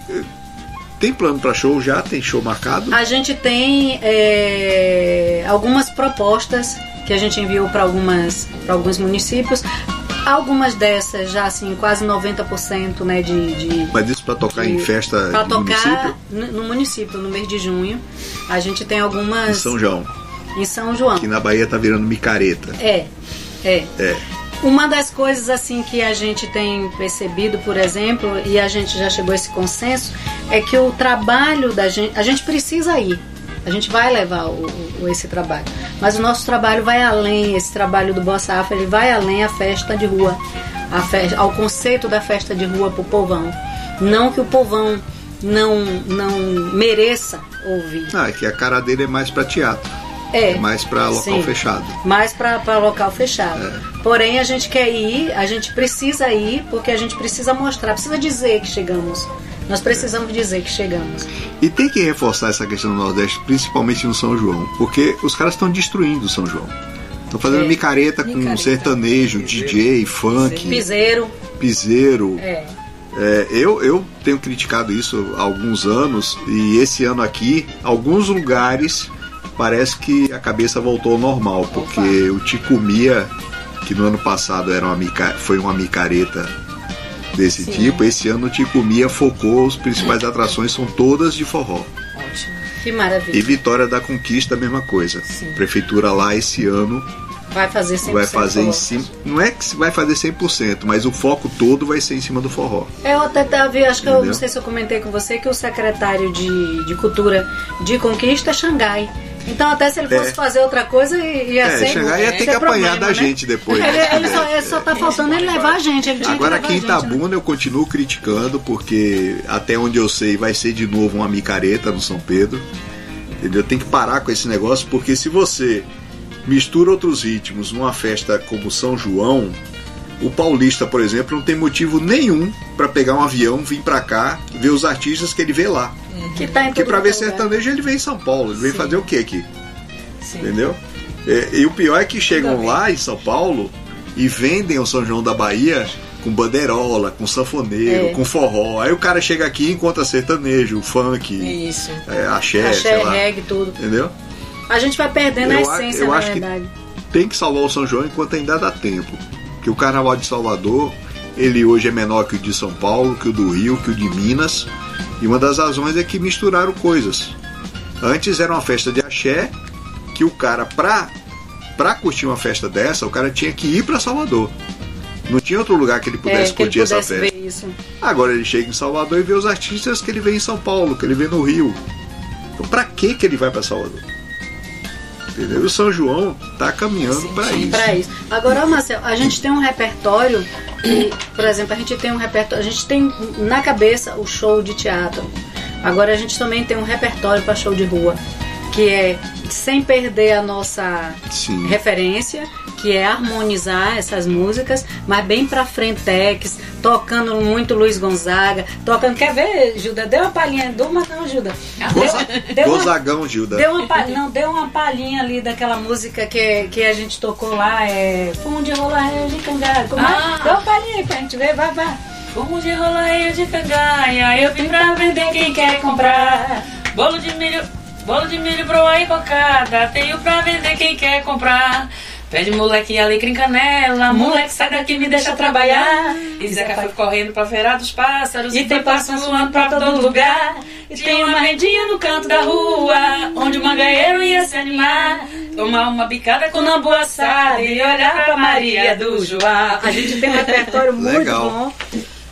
[SPEAKER 1] tem plano para show já? Tem show marcado?
[SPEAKER 2] A gente tem é, algumas propostas que a gente enviou para algumas para alguns municípios. Algumas dessas já assim, quase 90% né, de, de
[SPEAKER 1] Mas isso para tocar em
[SPEAKER 2] de-
[SPEAKER 1] festa
[SPEAKER 2] pra
[SPEAKER 1] no
[SPEAKER 2] tocar
[SPEAKER 1] município?
[SPEAKER 2] no, no município, no mês de junho. A gente tem
[SPEAKER 1] Em
[SPEAKER 2] algumas
[SPEAKER 1] São João.
[SPEAKER 2] Em São João.
[SPEAKER 1] Que na Bahia tá virando micareta.
[SPEAKER 2] É, é.
[SPEAKER 1] É.
[SPEAKER 2] Uma das coisas assim que a gente tem percebido, por exemplo, e a gente já chegou a esse consenso, é que o trabalho da gente, a gente precisa ir. A gente vai levar o, o- esse trabalho. Mas o nosso trabalho vai além, esse trabalho do Boa Safra, ele vai além a festa de rua, a festa, ao conceito da festa de rua pro povão. Não que o povão não, não mereça ouvir.
[SPEAKER 1] Ah, é que a cara dele é mais para teatro.
[SPEAKER 2] É,
[SPEAKER 1] É mais para local
[SPEAKER 2] Sim.
[SPEAKER 1] fechado.
[SPEAKER 2] mais para local fechado.
[SPEAKER 1] É.
[SPEAKER 2] Porém, a gente quer ir, a gente precisa ir, porque a gente precisa mostrar, precisa dizer que chegamos. Nós precisamos dizer que chegamos.
[SPEAKER 1] E tem que reforçar essa questão do Nordeste, principalmente no São João, porque os caras estão destruindo o São João. Estão fazendo
[SPEAKER 2] É.
[SPEAKER 1] micareta com
[SPEAKER 4] Micareta.
[SPEAKER 1] sertanejo, DJ, funk,
[SPEAKER 2] Piseiro,
[SPEAKER 1] piseiro.
[SPEAKER 2] é.
[SPEAKER 1] É, eu, eu tenho criticado isso há alguns anos e esse ano aqui, alguns lugares parece que a cabeça voltou ao normal, porque o Ticumia, que no ano passado era uma foi uma micareta desse
[SPEAKER 4] Sim.
[SPEAKER 1] tipo, esse ano o Ticumia focou, as principais atrações são todas de forró.
[SPEAKER 4] Ótimo.
[SPEAKER 2] Que
[SPEAKER 1] E
[SPEAKER 2] maravilha.
[SPEAKER 1] Vitória da Conquista, a mesma coisa.
[SPEAKER 4] Sim.
[SPEAKER 1] Prefeitura lá esse ano
[SPEAKER 2] Vai fazer 100%
[SPEAKER 1] vai fazer em cima. Não é que vai fazer 100%, mas o foco todo vai ser em cima do forró.
[SPEAKER 2] Eu até tava, acho que eu
[SPEAKER 1] Entendeu?
[SPEAKER 2] não sei se eu comentei com você que o secretário de, de cultura de Conquista é Xangai. Então até se ele fosse
[SPEAKER 1] É.
[SPEAKER 2] fazer outra coisa ia
[SPEAKER 1] É,
[SPEAKER 2] ser
[SPEAKER 1] chegar ia ter que apanhar
[SPEAKER 2] problema,
[SPEAKER 1] da
[SPEAKER 2] né?
[SPEAKER 1] gente depois.
[SPEAKER 2] Ele,
[SPEAKER 1] né?
[SPEAKER 2] ele só, ele só tá faltando ele levar a gente. Ele
[SPEAKER 1] Agora
[SPEAKER 2] que
[SPEAKER 1] aqui em
[SPEAKER 2] levar a gente, né?
[SPEAKER 1] Itabuna eu continuo criticando, porque até onde eu sei vai ser de novo uma micareta no São Pedro. Entendeu? Tem que parar com esse negócio, porque se você mistura outros ritmos numa festa como São João, o paulista, por exemplo, não tem motivo nenhum para pegar um avião, vir para cá, ver os artistas que ele vê lá.
[SPEAKER 2] Que tá
[SPEAKER 1] Porque para ver
[SPEAKER 2] lugar.
[SPEAKER 1] sertanejo ele vem em São Paulo, ele vem
[SPEAKER 2] Sim.
[SPEAKER 1] fazer o que aqui?
[SPEAKER 4] Sim.
[SPEAKER 1] Entendeu? É, e o pior é que chegam
[SPEAKER 4] Ainda bem.
[SPEAKER 1] lá em São Paulo e vendem o São João da Bahia com bandeirola, com sanfoneiro,
[SPEAKER 2] É.
[SPEAKER 1] com forró. Aí o cara chega aqui e encontra sertanejo, funk,
[SPEAKER 4] Isso.
[SPEAKER 1] é, axé,
[SPEAKER 2] Axé, reggae, tudo.
[SPEAKER 1] Entendeu?
[SPEAKER 2] A gente vai perdendo
[SPEAKER 1] Eu
[SPEAKER 2] a essência,
[SPEAKER 1] eu
[SPEAKER 2] na
[SPEAKER 1] acho que-
[SPEAKER 2] verdade.
[SPEAKER 1] Tem que salvar o São João enquanto ainda dá tempo. Porque o Carnaval de Salvador, ele hoje é menor que o de São Paulo, que o do Rio, que o de Minas. E uma das razões é que misturaram coisas. Antes era uma festa de axé, que o cara, pra, pra curtir uma festa dessa, o cara tinha que ir pra Salvador. Não tinha outro lugar que ele
[SPEAKER 2] É,
[SPEAKER 1] pudesse
[SPEAKER 2] que ele
[SPEAKER 1] curtir essa
[SPEAKER 2] pudesse
[SPEAKER 1] festa.
[SPEAKER 2] ver isso.
[SPEAKER 1] Agora ele chega em Salvador e vê os artistas que ele vê em São Paulo, que ele vê no Rio. Então pra que que ele vai pra Salvador? Entendeu? E o São João tá caminhando
[SPEAKER 4] sim,
[SPEAKER 1] isso.
[SPEAKER 2] Pra isso. Agora, Marcel, a gente tem um repertório, e, por exemplo, a gente tem um repertório, a gente tem na cabeça o show de teatro. Agora a gente também tem um repertório para show de rua, que é sem perder a nossa
[SPEAKER 1] Sim.
[SPEAKER 2] referência, que é harmonizar essas músicas, mas bem pra frentex, tocando muito Luiz Gonzaga, tocando. Quer ver, Gilda? Deu uma palhinha, deu uma não, Gilda.
[SPEAKER 1] Goza-
[SPEAKER 2] Deu, deu uma,
[SPEAKER 1] Gozagão, Gilda.
[SPEAKER 2] Deu uma, palhinha, não, deu uma palhinha ali daquela música que, que a gente tocou lá, é Fumo de Rola de Cangalho. Como é?
[SPEAKER 3] Ah.
[SPEAKER 2] Deu uma palhinha aí pra gente ver, vai, vai.
[SPEAKER 3] Fumo de roleio de cangaia, eu vim pra vender quem quer comprar. Bolo de milho, bolo de milho, broa e cocada, tenho pra vender quem quer comprar. Pede moleque alecrim canela, moleque sai daqui me deixa trabalhar. E Zeca foi correndo pra feira dos pássaros e tem pássaro voando pra todo lugar. E tem uma rendinha no canto da rua, onde o mangaeiro ia se animar. Tomar uma bicada com nambu assado e olhar pra Maria do Joá.
[SPEAKER 2] A gente tem um repertório muito
[SPEAKER 1] Legal.
[SPEAKER 2] bom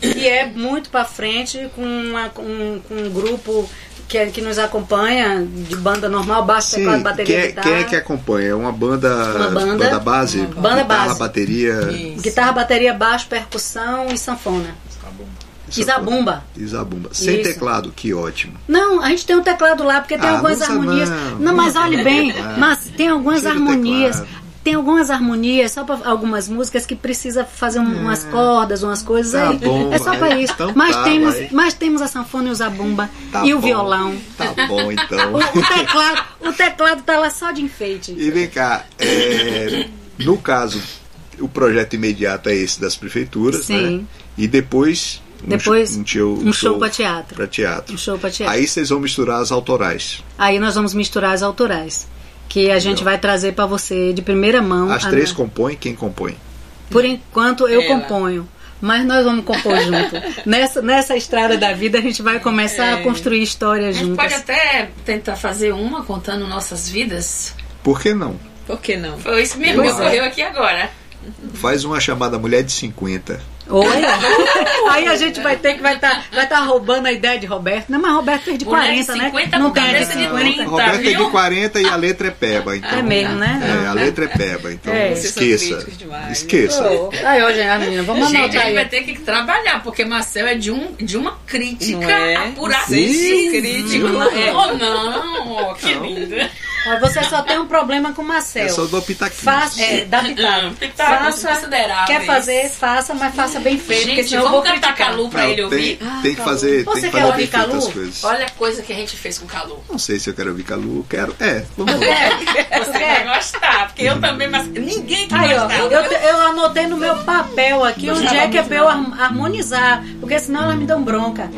[SPEAKER 2] e é muito pra frente com, uma- com- com um grupo que, que nos acompanha de banda normal, baixo,
[SPEAKER 1] Sim,
[SPEAKER 2] teclado, bateria,
[SPEAKER 1] quem, é-
[SPEAKER 2] guitarra.
[SPEAKER 1] quem é que acompanha? É uma banda,
[SPEAKER 2] Uma banda.
[SPEAKER 1] base?
[SPEAKER 2] Banda
[SPEAKER 1] guitarra,
[SPEAKER 2] base.
[SPEAKER 1] bateria.
[SPEAKER 4] Isso.
[SPEAKER 2] Guitarra, bateria, baixo, percussão e sanfona. Zabumba.
[SPEAKER 1] E zabumba. Sem
[SPEAKER 2] Isso.
[SPEAKER 1] teclado, que ótimo.
[SPEAKER 2] Não, a gente tem um teclado lá porque tem
[SPEAKER 1] Ah,
[SPEAKER 2] algumas harmonias.
[SPEAKER 1] não.
[SPEAKER 2] Não, mas olhe bem,
[SPEAKER 1] Ah,
[SPEAKER 2] mas tem algumas harmonias. Tem algumas harmonias, só para algumas músicas que precisa fazer um- umas cordas, umas coisas
[SPEAKER 1] Tá
[SPEAKER 2] aí.
[SPEAKER 1] bom,
[SPEAKER 2] é só para isso.
[SPEAKER 1] Então
[SPEAKER 2] mas,
[SPEAKER 1] tá,
[SPEAKER 2] temos,
[SPEAKER 1] vai.
[SPEAKER 2] mas temos a sanfona e o zabumba
[SPEAKER 1] Tá
[SPEAKER 2] e o
[SPEAKER 1] bom.
[SPEAKER 2] violão.
[SPEAKER 1] Tá bom, então.
[SPEAKER 2] O, o teclado, o teclado tá lá só de enfeite.
[SPEAKER 1] E vem cá, é, no caso, o projeto imediato é esse das prefeituras,
[SPEAKER 2] Sim.
[SPEAKER 1] né? E depois um
[SPEAKER 2] Depois,
[SPEAKER 1] um show,
[SPEAKER 2] um show pra teatro.
[SPEAKER 1] pra teatro.
[SPEAKER 2] Um show pra teatro.
[SPEAKER 1] Aí vocês vão misturar as autorais.
[SPEAKER 2] Aí nós vamos misturar as autorais. Que a gente vai trazer para você de primeira mão.
[SPEAKER 1] As
[SPEAKER 2] a-
[SPEAKER 1] três compõem, quem compõe?
[SPEAKER 2] Por enquanto eu
[SPEAKER 4] Ela.
[SPEAKER 2] componho. Mas nós vamos compor junto. nessa, nessa estrada da vida a gente vai começar a construir
[SPEAKER 3] A
[SPEAKER 2] histórias
[SPEAKER 3] gente
[SPEAKER 2] juntas.
[SPEAKER 3] pode até tentar fazer uma contando nossas vidas.
[SPEAKER 1] Por que não?
[SPEAKER 4] Por que não?
[SPEAKER 3] Foi isso mesmo que
[SPEAKER 2] Pois é.
[SPEAKER 3] ocorreu aqui agora.
[SPEAKER 1] Faz uma chamada Mulher de 50.
[SPEAKER 2] Olha! Aí a gente vai ter que vai estar vai tá roubando a ideia de Roberto. Não, mas Roberto fez de
[SPEAKER 3] Mulher de
[SPEAKER 2] 40, né?
[SPEAKER 3] 50
[SPEAKER 2] Não tem a de
[SPEAKER 3] cabeça de
[SPEAKER 2] 50.
[SPEAKER 3] 30.
[SPEAKER 1] Roberto é de
[SPEAKER 3] viu?
[SPEAKER 1] 40 e a letra é peba. Então,
[SPEAKER 2] É mesmo, né?
[SPEAKER 1] É, a letra é peba. Então
[SPEAKER 2] É.
[SPEAKER 1] Esqueça. Esqueça.
[SPEAKER 2] Ô, Aí, ó, gente, a menina, vamos
[SPEAKER 3] Gente, a
[SPEAKER 2] anotar
[SPEAKER 3] gente vai
[SPEAKER 2] aí.
[SPEAKER 3] ter que trabalhar, porque Marcel é de, um, de uma crítica
[SPEAKER 4] é? crítico.
[SPEAKER 3] É. Oh, não! Oh, que linda!
[SPEAKER 2] Ó, Você só tem um problema com o Marcel.
[SPEAKER 1] Eu só dou pitaquinho.
[SPEAKER 2] Faça, é, dá pitado.
[SPEAKER 3] Hum, pitacos
[SPEAKER 2] faça, quer fazer, faça, mas faça bem feito, porque
[SPEAKER 3] Gente,
[SPEAKER 2] senão eu vou criticar.
[SPEAKER 3] Calu pra
[SPEAKER 1] Não,
[SPEAKER 3] ele
[SPEAKER 1] tem,
[SPEAKER 3] ouvir?
[SPEAKER 1] tem que fazer,
[SPEAKER 2] Você
[SPEAKER 1] tem que
[SPEAKER 2] quer
[SPEAKER 1] fazer
[SPEAKER 2] ouvir
[SPEAKER 1] bem feito
[SPEAKER 2] Calu?
[SPEAKER 1] as coisas.
[SPEAKER 3] Olha a coisa que a gente fez com Calu.
[SPEAKER 1] Não sei se eu quero ouvir Calu, quero. É, vamos lá.
[SPEAKER 3] Você vai gostar, porque eu também, mas ninguém que
[SPEAKER 2] Aí, ó,
[SPEAKER 3] gostava.
[SPEAKER 2] eu, eu anotei no meu papel aqui onde é que é pra eu har- harmonizar, porque senão elas me dão bronca.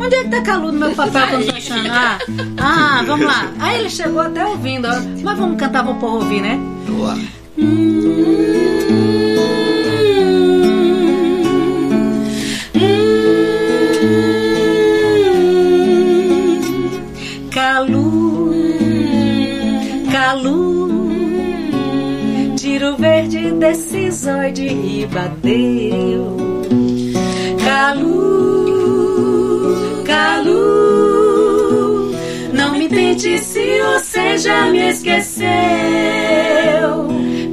[SPEAKER 2] Onde é que tá no meu papel não tô achando? Ah, ah, vamos lá. Aí ele chegou até ouvindo, ó. mas vamos cantar pro povo ouvir, né?
[SPEAKER 1] Vamos lá.
[SPEAKER 2] Calu, Calu, tiro verde desse zóio de ribadeiro. Calu, Calu, não me tente se você já me esqueceu.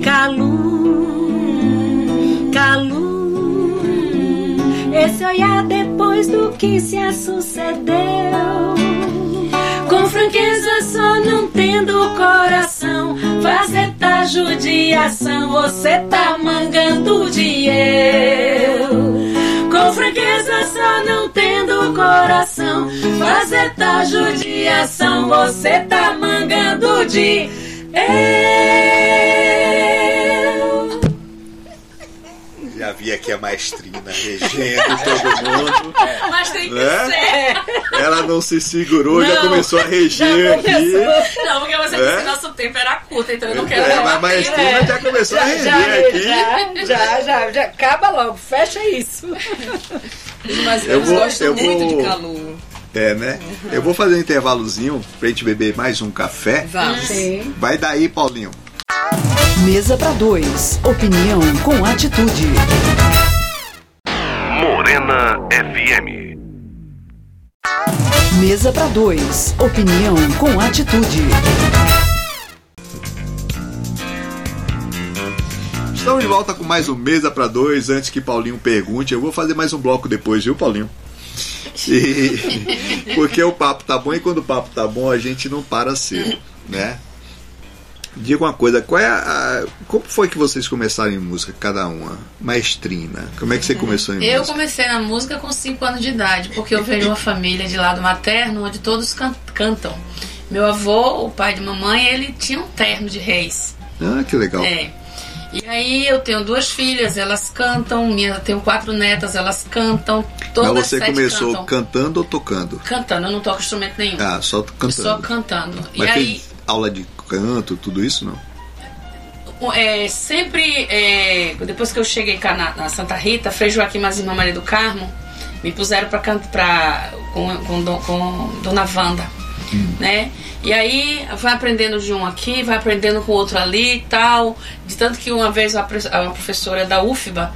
[SPEAKER 2] Calu, Calu, esse olhar depois do que se sucedeu. Com franqueza, só não tendo coração. Fazer tá judiação, você tá mangando de eu. Com franqueza, só não tendo coração. Fazer tá judiação, você tá mangando de eu.
[SPEAKER 1] Já vi aqui a maestrina regendo todo mundo.
[SPEAKER 3] Mas tem que
[SPEAKER 1] Né?
[SPEAKER 3] ser.
[SPEAKER 1] Ela não se segurou, já
[SPEAKER 2] Não,
[SPEAKER 1] começou a reger
[SPEAKER 2] já
[SPEAKER 1] aqui.
[SPEAKER 3] Não, porque você
[SPEAKER 1] É?
[SPEAKER 3] disse que nosso tempo era curto, então eu não quero.
[SPEAKER 1] É, mas a maestrina
[SPEAKER 3] tempo.
[SPEAKER 1] já começou a reger
[SPEAKER 2] já,
[SPEAKER 1] aqui.
[SPEAKER 2] já, já, já, já, acaba logo, fecha isso.
[SPEAKER 4] Mas
[SPEAKER 1] Eu
[SPEAKER 4] eles
[SPEAKER 1] vou-
[SPEAKER 4] gostam
[SPEAKER 1] eu
[SPEAKER 4] muito
[SPEAKER 1] vou-
[SPEAKER 4] de Calu.
[SPEAKER 1] É, né? Eu vou fazer um intervalozinho pra gente beber mais um café.
[SPEAKER 4] Vamos.
[SPEAKER 2] Sim.
[SPEAKER 1] Vai daí, Paulinho.
[SPEAKER 7] Mesa para dois. Opinião com atitude.
[SPEAKER 5] Morena FM.
[SPEAKER 7] Mesa para dois. Opinião com atitude.
[SPEAKER 1] Estamos de volta com mais um Mesa pra Dois. Antes que Paulinho pergunte, eu vou fazer mais um bloco depois, viu, Paulinho? E- porque o papo tá bom e quando o papo tá bom a gente não para cedo, né? Diga uma coisa, qual é a, como foi que vocês começaram em música, cada uma? Maestrina, como é que você começou em
[SPEAKER 3] Eu
[SPEAKER 1] música?
[SPEAKER 3] comecei na música com 5 anos de idade, porque eu venho de uma família de lado materno onde todos can- cantam. Meu avô, o pai de mamãe, ele tinha um terno de reis.
[SPEAKER 1] Ah, que legal.
[SPEAKER 3] É. E aí eu tenho duas filhas, elas cantam, minha, eu tenho quatro netas, elas cantam, todas
[SPEAKER 1] Mas você começou
[SPEAKER 3] cantam.
[SPEAKER 1] cantando ou tocando?
[SPEAKER 3] Cantando, eu não toco instrumento nenhum.
[SPEAKER 1] Ah, só cantando.
[SPEAKER 3] Só cantando.
[SPEAKER 1] Mas
[SPEAKER 3] e aí,
[SPEAKER 1] aula de canto, tudo isso não?
[SPEAKER 3] é, sempre, é, depois que eu cheguei cá na, na Santa Rita, Frei Joaquim mas irmã Maria do Carmo, me puseram pra, can- pra, com, com, com Dona Wanda, né? E aí vai aprendendo de um aqui, vai aprendendo com outro ali e tal. De tanto que uma vez uma, professora da UFBA,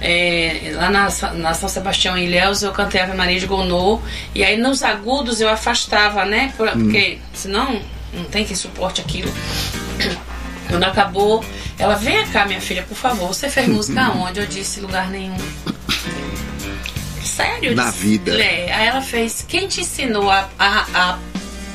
[SPEAKER 3] é, lá na, na São Sebastião em Ilhéus, eu cantei Ave Maria de Gonô. E aí nos agudos eu afastava, né? Por- Porque senão não tem quem suporte aquilo. Quando acabou, ela, vem cá, minha filha, por favor, você fez música aonde? Eu disse, lugar nenhum. Sério?
[SPEAKER 1] Na
[SPEAKER 3] disse,
[SPEAKER 1] vida.
[SPEAKER 3] É. Aí ela fez, quem te ensinou a, a, a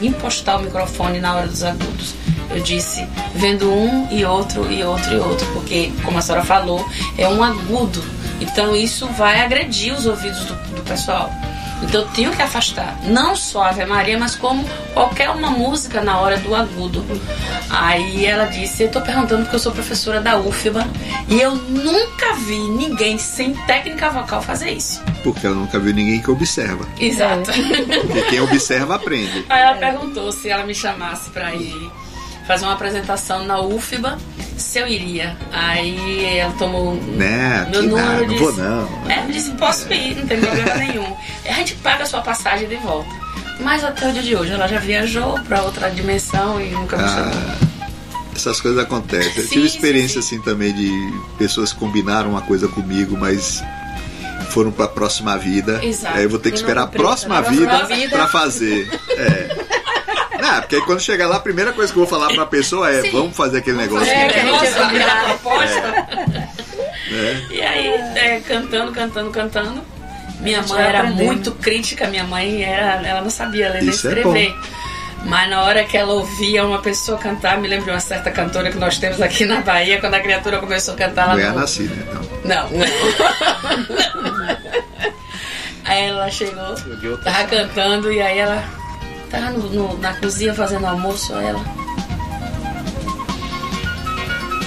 [SPEAKER 3] impostar o microfone na hora dos agudos? Eu disse, vendo um e outro e outro e outro, porque, como a senhora falou, é um agudo. Então isso vai agredir os ouvidos do, do pessoal. Então eu tenho que afastar, não só a Ave Maria, mas como qualquer uma música na hora do agudo. Aí ela disse, eu tô perguntando porque eu sou professora da UFBA e eu nunca vi ninguém sem técnica vocal fazer isso.
[SPEAKER 1] Porque ela nunca viu ninguém que observa.
[SPEAKER 3] Exato.
[SPEAKER 1] Porque quem observa aprende.
[SPEAKER 3] Aí ela perguntou se ela me chamasse pra ir fazer uma apresentação na UFBA, se eu iria. Aí ela tomou
[SPEAKER 1] Né?
[SPEAKER 3] meu número
[SPEAKER 1] nada,
[SPEAKER 3] e
[SPEAKER 1] não vou
[SPEAKER 3] disse-
[SPEAKER 1] não.
[SPEAKER 3] É, eu disse, posso ir, não tem problema nenhum. A gente paga a sua passagem de volta. Mas até o dia de hoje ela já viajou pra outra dimensão e nunca me chamou.
[SPEAKER 1] Ah, essas coisas acontecem. Eu
[SPEAKER 3] Sim,
[SPEAKER 1] tive experiência
[SPEAKER 3] sim.
[SPEAKER 1] assim também de pessoas que combinaram uma coisa comigo, mas foram pra próxima vida.
[SPEAKER 3] Exato.
[SPEAKER 1] Aí eu vou ter que esperar a próxima
[SPEAKER 3] A
[SPEAKER 1] vida,
[SPEAKER 3] vida.
[SPEAKER 1] pra fazer. É. Não, porque aí quando chegar lá, a primeira coisa que eu vou falar pra pessoa é:
[SPEAKER 3] Sim.
[SPEAKER 1] vamos fazer aquele negócio.
[SPEAKER 3] É,
[SPEAKER 1] que
[SPEAKER 3] a proposta.
[SPEAKER 1] né?
[SPEAKER 3] E aí, é, cantando, cantando, cantando. Minha mãe era
[SPEAKER 2] aprendendo.
[SPEAKER 3] muito crítica, minha mãe era, ela não sabia ler nem
[SPEAKER 1] é
[SPEAKER 3] escrever. Mas na hora que ela ouvia uma pessoa cantar, me lembro de uma certa cantora que nós temos aqui na Bahia, quando a criatura começou a cantar lá
[SPEAKER 1] Goiás
[SPEAKER 3] no...
[SPEAKER 1] nasci, né? Não.
[SPEAKER 3] Não, não. aí ela chegou, tava cantando e aí ela tava no- no- na cozinha fazendo almoço, ela.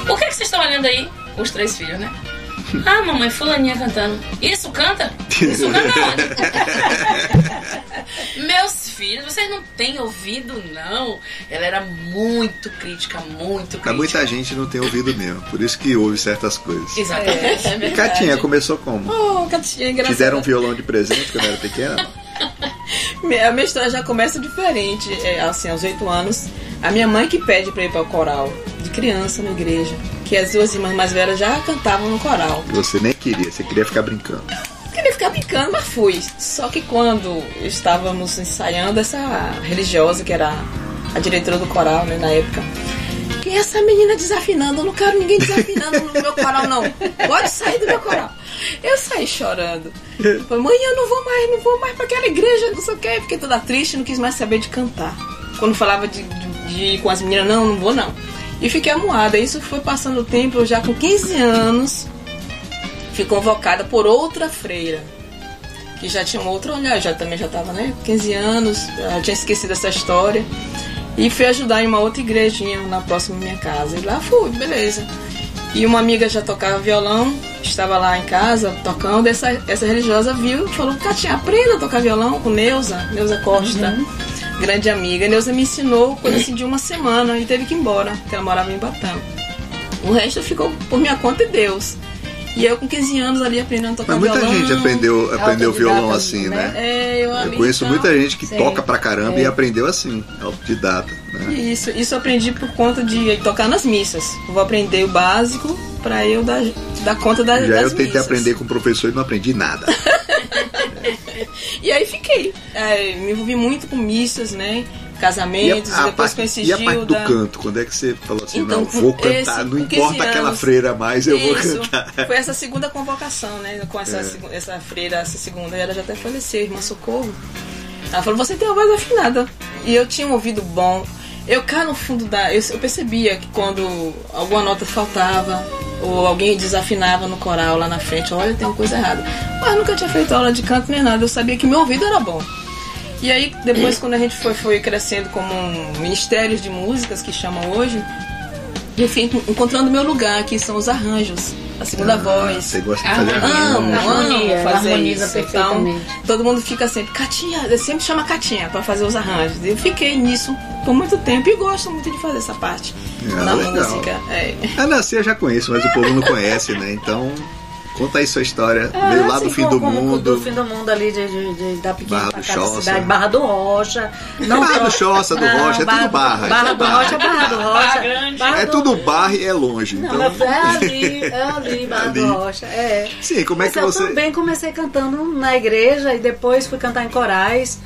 [SPEAKER 3] O que, é que vocês estão olhando aí? Os três filhos, né? Ah, mamãe, fulaninha cantando. Isso canta? Isso canta onde? Meus filhos, vocês não têm ouvido, não. Ela era muito crítica, muito crítica.
[SPEAKER 1] Mas muita gente não tem ouvido mesmo, por isso que ouve certas coisas.
[SPEAKER 3] Exatamente.
[SPEAKER 4] É
[SPEAKER 1] E Catinha, começou como?
[SPEAKER 4] Oh, Catinha, engraçado.
[SPEAKER 1] Te deram um violão de presente quando era pequena?
[SPEAKER 4] A minha história já começa diferente. É, assim, aos oito anos, a minha mãe que pede pra ir para o coral, de criança na igreja. Que as duas irmãs mais velhas já cantavam no coral.
[SPEAKER 1] Você nem queria, você queria ficar brincando.
[SPEAKER 4] queria ficar brincando, mas fui. Só que quando estávamos ensaiando, essa religiosa, que era a diretora do coral, né, na época, que é essa menina desafinando, eu não quero ninguém desafinando no meu coral, não. Pode sair do meu coral. Eu saí chorando. Falei, mãe, eu não vou mais, não vou mais pra aquela igreja, não sei o quê. Fiquei toda triste, não quis mais saber de cantar. Quando falava de, de, de ir com as meninas, não, não vou não. E fiquei amuada. Isso foi passando o tempo, eu já com 15 anos, fui convocada por outra freira que já tinha um outro olhar, já também já estava, né, 15 anos, tinha esquecido essa história. E fui ajudar em uma outra igrejinha na próxima minha casa. E lá fui, beleza. E uma amiga já tocava violão, estava lá em casa tocando, essa, essa religiosa viu e falou, Catinha, aprenda a tocar violão com Neuza, Neuza Costa, grande amiga. Neuza me ensinou coisa assim de uma semana e teve que ir embora, porque ela morava em Batam. O resto ficou por minha conta e Deus. E eu com 15 anos ali aprendendo a tocar
[SPEAKER 1] Mas muita
[SPEAKER 4] violão.
[SPEAKER 1] gente aprendeu, aprendeu violão assim,
[SPEAKER 2] né?
[SPEAKER 1] né?
[SPEAKER 4] É, eu,
[SPEAKER 1] Eu conheço
[SPEAKER 4] então,
[SPEAKER 1] muita gente que
[SPEAKER 2] Sim.
[SPEAKER 1] toca pra caramba
[SPEAKER 2] É.
[SPEAKER 1] e aprendeu assim, autodidata. Né?
[SPEAKER 4] Isso, isso eu aprendi por conta de tocar nas missas. Eu vou aprender o básico pra eu dar, dar conta da,
[SPEAKER 1] Já
[SPEAKER 4] das
[SPEAKER 1] eu tentei
[SPEAKER 4] missas.
[SPEAKER 1] aprender com o professor e não aprendi nada.
[SPEAKER 4] E aí fiquei. É, me envolvi muito com missas, né?
[SPEAKER 1] E
[SPEAKER 4] Casamentos,
[SPEAKER 1] a, a
[SPEAKER 4] depois
[SPEAKER 1] parte,
[SPEAKER 4] conheci
[SPEAKER 1] e a parte do canto? Quando é que você falou assim,
[SPEAKER 4] Então,
[SPEAKER 1] não, vou cantar,
[SPEAKER 4] esse-
[SPEAKER 1] não
[SPEAKER 4] com 15
[SPEAKER 1] importa aquela
[SPEAKER 4] anos.
[SPEAKER 1] freira mais, eu vou
[SPEAKER 4] Isso,
[SPEAKER 1] cantar.
[SPEAKER 4] foi essa segunda convocação, né? Com essa,
[SPEAKER 1] É.
[SPEAKER 4] essa freira, essa segunda, ela já até faleceu, irmã Socorro. Ela falou, você tem uma voz afinada. E eu tinha um ouvido bom. Eu cá no fundo da. Eu, eu percebia que quando alguma nota faltava, ou alguém desafinava no coral lá na frente, olha, tem uma coisa errada. Mas eu nunca tinha feito aula de canto nem nada, eu sabia que meu ouvido era bom. E aí, depois, quando a gente foi, foi crescendo como um ministério de músicas, que chama hoje, eu fui encontrando meu lugar, que são os arranjos, a segunda voz.
[SPEAKER 1] Ah, Você gosta de
[SPEAKER 3] Ah,
[SPEAKER 1] fazer
[SPEAKER 3] amo,
[SPEAKER 1] arranjo.
[SPEAKER 4] Amo,
[SPEAKER 2] Harmonia,
[SPEAKER 4] amo fazer
[SPEAKER 2] harmoniza
[SPEAKER 4] isso. Então, todo mundo fica sempre, Catinha, eu sempre chama Catinha pra fazer os arranjos. Eu fiquei nisso por muito tempo e gosto muito de fazer essa parte.
[SPEAKER 1] Ah,
[SPEAKER 4] na
[SPEAKER 1] legal.
[SPEAKER 4] música. É.
[SPEAKER 1] A Nascer eu já conheço, mas o povo não conhece, né? Então, conta aí sua história. Veio lá
[SPEAKER 2] assim,
[SPEAKER 1] do fim
[SPEAKER 2] como-
[SPEAKER 1] do mundo.
[SPEAKER 2] Do fim do mundo ali, de, de- de- da pequena
[SPEAKER 1] Barra do Choça.
[SPEAKER 2] cidade. Barra do Rocha.
[SPEAKER 1] Barra do Choça, do Rocha, é tudo barra,
[SPEAKER 2] Barra
[SPEAKER 1] é
[SPEAKER 2] do. Rocha, Barra do Rocha. Barra
[SPEAKER 1] É
[SPEAKER 2] do-
[SPEAKER 1] tudo barra e é longe.
[SPEAKER 2] Não,
[SPEAKER 1] Então,
[SPEAKER 2] é ali, é ali, Barra
[SPEAKER 1] Ali.
[SPEAKER 2] do Rocha. É.
[SPEAKER 1] Sim, como é
[SPEAKER 2] Mas
[SPEAKER 1] que
[SPEAKER 2] eu
[SPEAKER 1] você.
[SPEAKER 2] também comecei cantando na igreja e depois fui cantar em corais,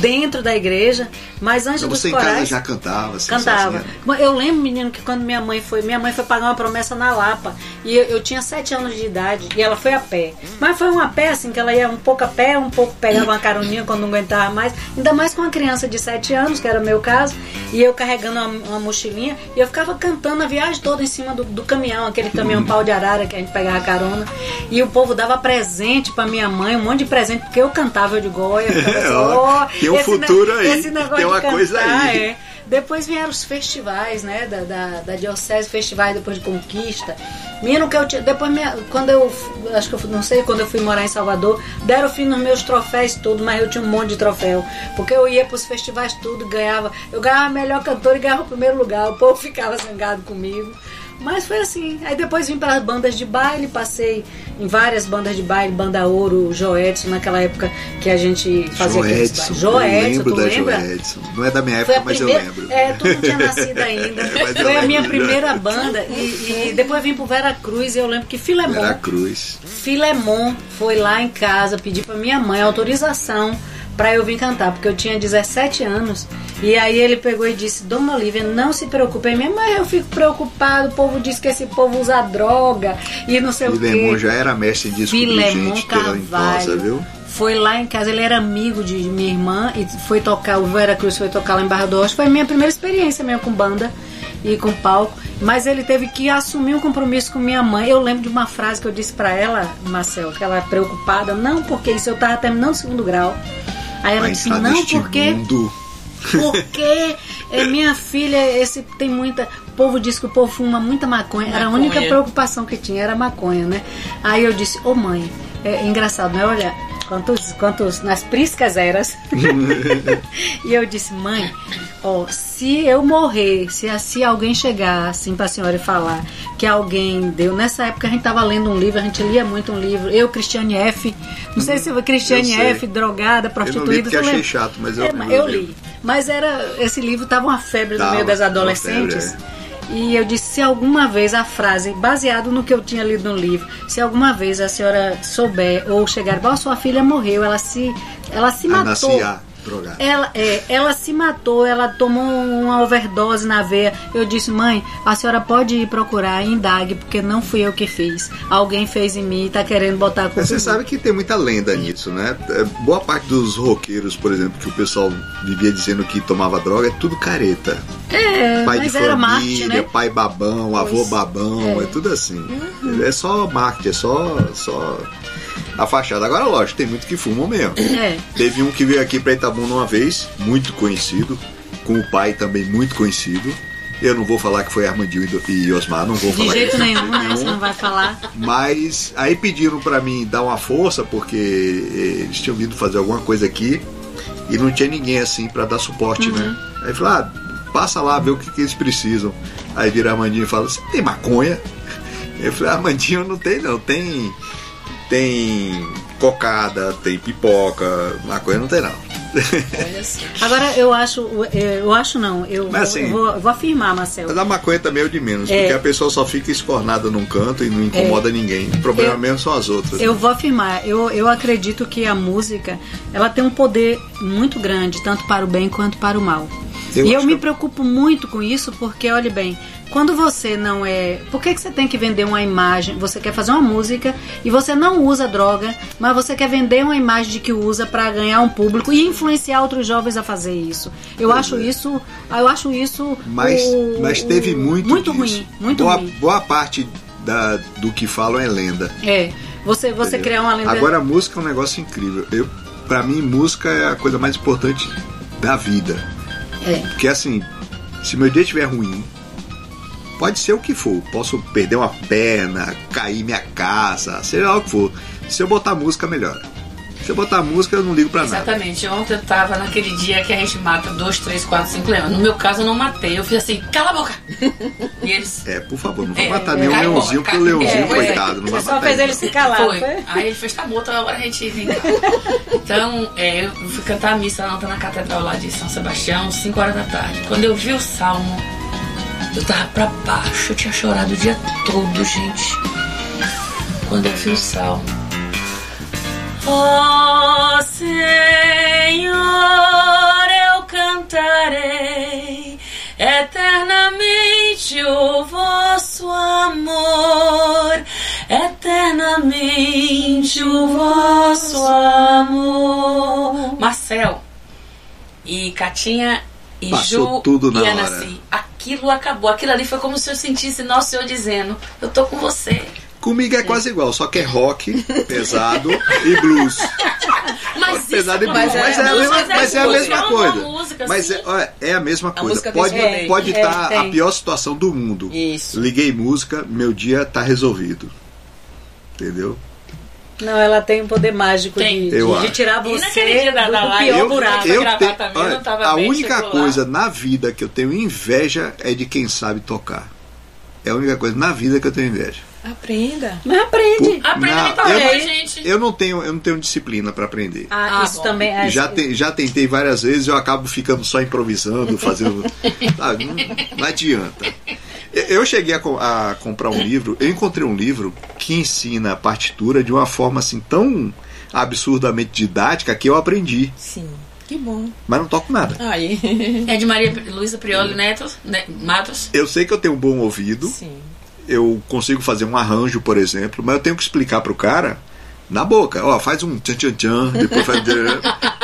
[SPEAKER 2] dentro da igreja. Mas antes
[SPEAKER 1] Então
[SPEAKER 2] dos
[SPEAKER 1] você em
[SPEAKER 2] corais.
[SPEAKER 1] casa já cantava, assim,
[SPEAKER 2] Cantava.
[SPEAKER 1] sozinha?
[SPEAKER 2] Eu lembro, menino, que quando minha mãe foi, minha mãe foi pagar uma promessa na Lapa. E eu, eu tinha sete anos de idade e ela foi a pé. Mas foi uma pé assim, que ela ia um pouco a pé, um pouco pegava uma caroninha quando não aguentava mais. Ainda mais com uma criança de sete anos, que era o meu caso, e eu carregando uma, uma mochilinha, e eu ficava cantando a viagem toda em cima do, do caminhão, aquele caminhão pau de arara que a gente pegava carona. E o povo dava presente pra minha mãe, um monte de presente, porque eu cantava, eu digo, olha, eu ficava assim,
[SPEAKER 1] Ó,
[SPEAKER 2] ó,
[SPEAKER 1] tem um futuro
[SPEAKER 2] ne-
[SPEAKER 1] aí,
[SPEAKER 2] Esse negócio
[SPEAKER 1] tem uma
[SPEAKER 2] cantar,
[SPEAKER 1] coisa aí.
[SPEAKER 2] é. Depois vieram os festivais, né, da, da, da Diocese, festivais depois de Conquista. Menino que eu tinha, depois minha, quando eu, acho que eu não sei, quando eu fui morar em Salvador, deram fim nos meus troféus tudo, mas eu tinha um monte de troféu. Porque eu ia pros festivais tudo, ganhava, eu ganhava melhor cantor e ganhava o primeiro lugar, o povo ficava zangado comigo. Mas foi assim. Aí depois vim para as bandas de baile, passei em várias bandas de baile, Banda Ouro, Joedson, naquela época que a gente fazia aqueles
[SPEAKER 1] Joedson, eu
[SPEAKER 2] Joedson,
[SPEAKER 1] lembro
[SPEAKER 2] tu
[SPEAKER 1] da
[SPEAKER 2] lembra?
[SPEAKER 1] Joedson. Não é da minha época, mas
[SPEAKER 2] primeira.
[SPEAKER 1] eu lembro.
[SPEAKER 2] É, tu não tinha nascido ainda.
[SPEAKER 1] Eu
[SPEAKER 2] Foi a minha
[SPEAKER 1] lembro.
[SPEAKER 2] primeira banda. E, e depois vim pro Vera Cruz e eu lembro que Filemon.
[SPEAKER 1] Vera Cruz.
[SPEAKER 2] Filemon foi lá em casa pedir pra minha mãe autorização pra eu vir cantar, porque eu tinha 17 anos. E aí ele pegou e disse: Dona Olivia, não se preocupe. Minha mãe, eu fico preocupado. O povo diz que esse povo usa droga e não sei o
[SPEAKER 1] Filemon
[SPEAKER 2] quê.
[SPEAKER 1] já era mestre em descobrir gente pela
[SPEAKER 2] Carvalho.
[SPEAKER 1] entosa, viu?
[SPEAKER 2] Foi lá em casa, ele era amigo de minha irmã e foi tocar, o Vera Cruz foi tocar lá em Barra do Oeste. Foi a minha primeira experiência mesmo com banda e com palco. Mas ele teve que assumir um compromisso com minha mãe. Eu lembro de uma frase que eu disse pra ela, Marcel, que ela preocupada, não porque isso eu tava terminando o segundo grau. Aí ela disse, não porque
[SPEAKER 1] mundo.
[SPEAKER 2] porque é, minha filha, esse tem muita. O povo diz que o povo fuma muita maconha. Era a
[SPEAKER 4] Maconha.
[SPEAKER 2] única preocupação que tinha, era maconha, né? Aí eu disse, ô mãe, é engraçado, né? Olha, quantos, quantos nas priscas eras. e eu disse, mãe, ó, se eu morrer, se, se alguém chegar assim pra senhora e falar que alguém deu. Nessa época a gente tava lendo um livro, a gente lia muito um livro. Eu, Cristiane F. Não sei se foi Cristiane. F, drogada,
[SPEAKER 1] Eu não
[SPEAKER 2] prostituída.
[SPEAKER 1] li achei chato, mas eu,
[SPEAKER 2] É,
[SPEAKER 1] eu li.
[SPEAKER 2] Mas era esse livro tava uma febre no meio das adolescentes.
[SPEAKER 1] febre,
[SPEAKER 2] E eu disse, se alguma vez a frase, baseado no que eu tinha lido no livro, se alguma vez a senhora souber ou chegar, igual sua filha morreu, ela se, ela se matou.
[SPEAKER 1] Anaciar, drogado.
[SPEAKER 2] Ela, é, ela se matou, ela tomou uma overdose na veia. Eu disse, mãe, a senhora pode ir procurar, indague, porque não fui eu que fiz. Alguém fez em mim e tá querendo botar a culpa.
[SPEAKER 1] Você
[SPEAKER 2] mim."
[SPEAKER 1] sabe que tem muita lenda nisso, né? É, Boa parte dos roqueiros, por exemplo, que o pessoal vivia dizendo que tomava droga, é tudo careta.
[SPEAKER 2] É,
[SPEAKER 1] Pai de família,
[SPEAKER 2] Marte, né?
[SPEAKER 1] pai babão, avô
[SPEAKER 2] Pois,
[SPEAKER 1] babão, é, tudo assim.
[SPEAKER 2] Uhum.
[SPEAKER 1] É só marketing, é só, só a fachada. Agora, lógico, tem muito que fumam mesmo.
[SPEAKER 2] É.
[SPEAKER 1] Teve um que veio aqui pra Itabuna uma vez, muito conhecido, com o pai também muito conhecido. Eu não vou falar que foi Armandinho e Osmar, não vou
[SPEAKER 2] De
[SPEAKER 1] falar
[SPEAKER 2] jeito
[SPEAKER 1] isso.
[SPEAKER 2] nenhum, né? Você não vai falar.
[SPEAKER 1] Mas aí pediram pra mim dar uma força, porque eles tinham vindo fazer alguma coisa aqui e não tinha ninguém assim pra dar suporte, né? Aí eu falei, ah, passa lá, vê o que, que eles precisam. Aí vira Armandinho e fala, você tem maconha? Eu falei, Armandinho não tem não, tem. Tem cocada, tem pipoca, maconha não tem não.
[SPEAKER 2] Agora eu acho, eu acho não, eu,
[SPEAKER 1] Mas assim-
[SPEAKER 2] eu vou, eu vou afirmar, Marcelo.
[SPEAKER 1] Mas a maconha também é o de menos,
[SPEAKER 2] É.
[SPEAKER 1] porque a pessoa só fica escornada num canto e não incomoda ninguém. O problema
[SPEAKER 2] Eu-
[SPEAKER 1] mesmo são as outras.
[SPEAKER 2] Eu
[SPEAKER 1] né?
[SPEAKER 2] vou afirmar, eu, eu acredito que a música ela tem um poder muito grande, tanto para o bem quanto para o mal.
[SPEAKER 1] Eu
[SPEAKER 2] e eu me
[SPEAKER 1] que-
[SPEAKER 2] preocupo muito com isso, porque, olhe bem, quando você não é. Por que, que você tem que vender uma imagem? Você quer fazer uma música e você não usa droga, mas você quer vender uma imagem de que usa para ganhar um público e influenciar outros jovens a fazer isso. Eu
[SPEAKER 1] Pois
[SPEAKER 2] acho
[SPEAKER 1] é.
[SPEAKER 2] isso. Eu acho isso.
[SPEAKER 1] Mas,
[SPEAKER 2] o-
[SPEAKER 1] mas teve muito
[SPEAKER 2] Muito
[SPEAKER 1] disso.
[SPEAKER 2] ruim, muito
[SPEAKER 1] boa,
[SPEAKER 2] ruim.
[SPEAKER 1] Boa parte da, do que falam é lenda.
[SPEAKER 2] É. Você, você
[SPEAKER 1] entendeu?
[SPEAKER 2] criar uma lenda.
[SPEAKER 1] Agora a música é um negócio incrível. Eu, para mim, música é a coisa mais importante da vida.
[SPEAKER 2] É.
[SPEAKER 1] Porque assim, se meu dia estiver ruim, pode ser o que for. Posso perder uma perna, cair minha casa, seja lá o que for. Se eu botar música, melhora. Se eu botar música, eu não ligo pra nada.
[SPEAKER 3] Exatamente. Ontem eu tava naquele dia que a gente mata dois, três, quatro, cinco leões. No meu caso, eu não matei. Eu fiz assim, cala a boca! E eles.
[SPEAKER 1] É, por favor, não vai
[SPEAKER 3] É,
[SPEAKER 1] matar
[SPEAKER 3] é,
[SPEAKER 1] nenhum
[SPEAKER 3] cai
[SPEAKER 1] leãozinho, porque o leãozinho,
[SPEAKER 3] é, é.
[SPEAKER 1] coitado, não vai
[SPEAKER 2] Só
[SPEAKER 1] matar
[SPEAKER 2] fez
[SPEAKER 1] ele.
[SPEAKER 2] se calar,
[SPEAKER 3] Foi.
[SPEAKER 2] foi?
[SPEAKER 3] Aí ele fez, tá bom, então agora a gente vem cá. Então, é, eu fui cantar a missa ontem na catedral lá de São Sebastião, 5 horas da tarde. Quando eu vi o salmo, eu tava pra baixo, eu tinha chorado o dia todo, gente. Quando eu vi o salmo. Ó Senhor, eu cantarei eternamente o vosso amor, eternamente o vosso amor. Marcel e Catinha e
[SPEAKER 1] Passou
[SPEAKER 3] Ju
[SPEAKER 1] tudo na
[SPEAKER 3] e
[SPEAKER 1] hora.
[SPEAKER 3] Aquilo acabou. Aquilo ali foi como se eu sentisse Nosso Senhor dizendo: Eu tô com você.
[SPEAKER 1] Comigo é quase igual, só que é rock, pesado e blues.
[SPEAKER 3] Mas
[SPEAKER 1] Pesado e blues.
[SPEAKER 4] mas
[SPEAKER 1] Mas
[SPEAKER 4] é-
[SPEAKER 1] é a mesma,
[SPEAKER 3] mas é
[SPEAKER 1] mas é a mesma
[SPEAKER 3] é
[SPEAKER 1] coisa.
[SPEAKER 3] música,
[SPEAKER 1] Mas é, olha, é a mesma coisa.
[SPEAKER 4] música
[SPEAKER 1] Pode
[SPEAKER 4] desse rolê.
[SPEAKER 1] pode
[SPEAKER 2] É,
[SPEAKER 1] estar a
[SPEAKER 2] tem.
[SPEAKER 1] pior situação do mundo.
[SPEAKER 4] Isso.
[SPEAKER 1] Liguei música, meu dia tá resolvido. Entendeu?
[SPEAKER 2] Não, ela tem um poder mágico de,
[SPEAKER 1] Eu
[SPEAKER 2] de- de tirar
[SPEAKER 3] E
[SPEAKER 2] você
[SPEAKER 3] da-
[SPEAKER 2] do,
[SPEAKER 3] da
[SPEAKER 2] do
[SPEAKER 3] live,
[SPEAKER 2] pior
[SPEAKER 3] eu-
[SPEAKER 2] buraco.
[SPEAKER 3] eu- gravar
[SPEAKER 1] te-
[SPEAKER 3] tava
[SPEAKER 1] a única
[SPEAKER 3] chegou lá.
[SPEAKER 1] coisa na vida que eu tenho inveja é de quem sabe tocar. É a única coisa na vida que eu tenho inveja.
[SPEAKER 4] Aprenda.
[SPEAKER 2] Mas aprende.
[SPEAKER 3] Aprenda imitar
[SPEAKER 1] eu-
[SPEAKER 3] gente.
[SPEAKER 1] Eu não tenho, eu não tenho disciplina para aprender.
[SPEAKER 2] Ah,
[SPEAKER 3] Ah,
[SPEAKER 2] isso
[SPEAKER 3] bom.
[SPEAKER 2] também é.
[SPEAKER 1] Já, te- já tentei várias vezes, eu acabo ficando só improvisando, fazendo. sabe? Não, não adianta. Eu- cheguei a, a comprar um livro, eu encontrei um livro que ensina a partitura de uma forma assim tão absurdamente didática que eu aprendi,
[SPEAKER 4] Sim. Que bom.
[SPEAKER 1] mas não toco nada.
[SPEAKER 4] Aí.
[SPEAKER 3] É de Maria Luísa Prioli Neto, né, Matos.
[SPEAKER 1] Eu sei que eu tenho um bom ouvido,
[SPEAKER 4] Sim.
[SPEAKER 1] Eu consigo fazer um arranjo, por exemplo, mas eu tenho que explicar pro cara na boca, ó, faz um tchan tchan tchan, depois faz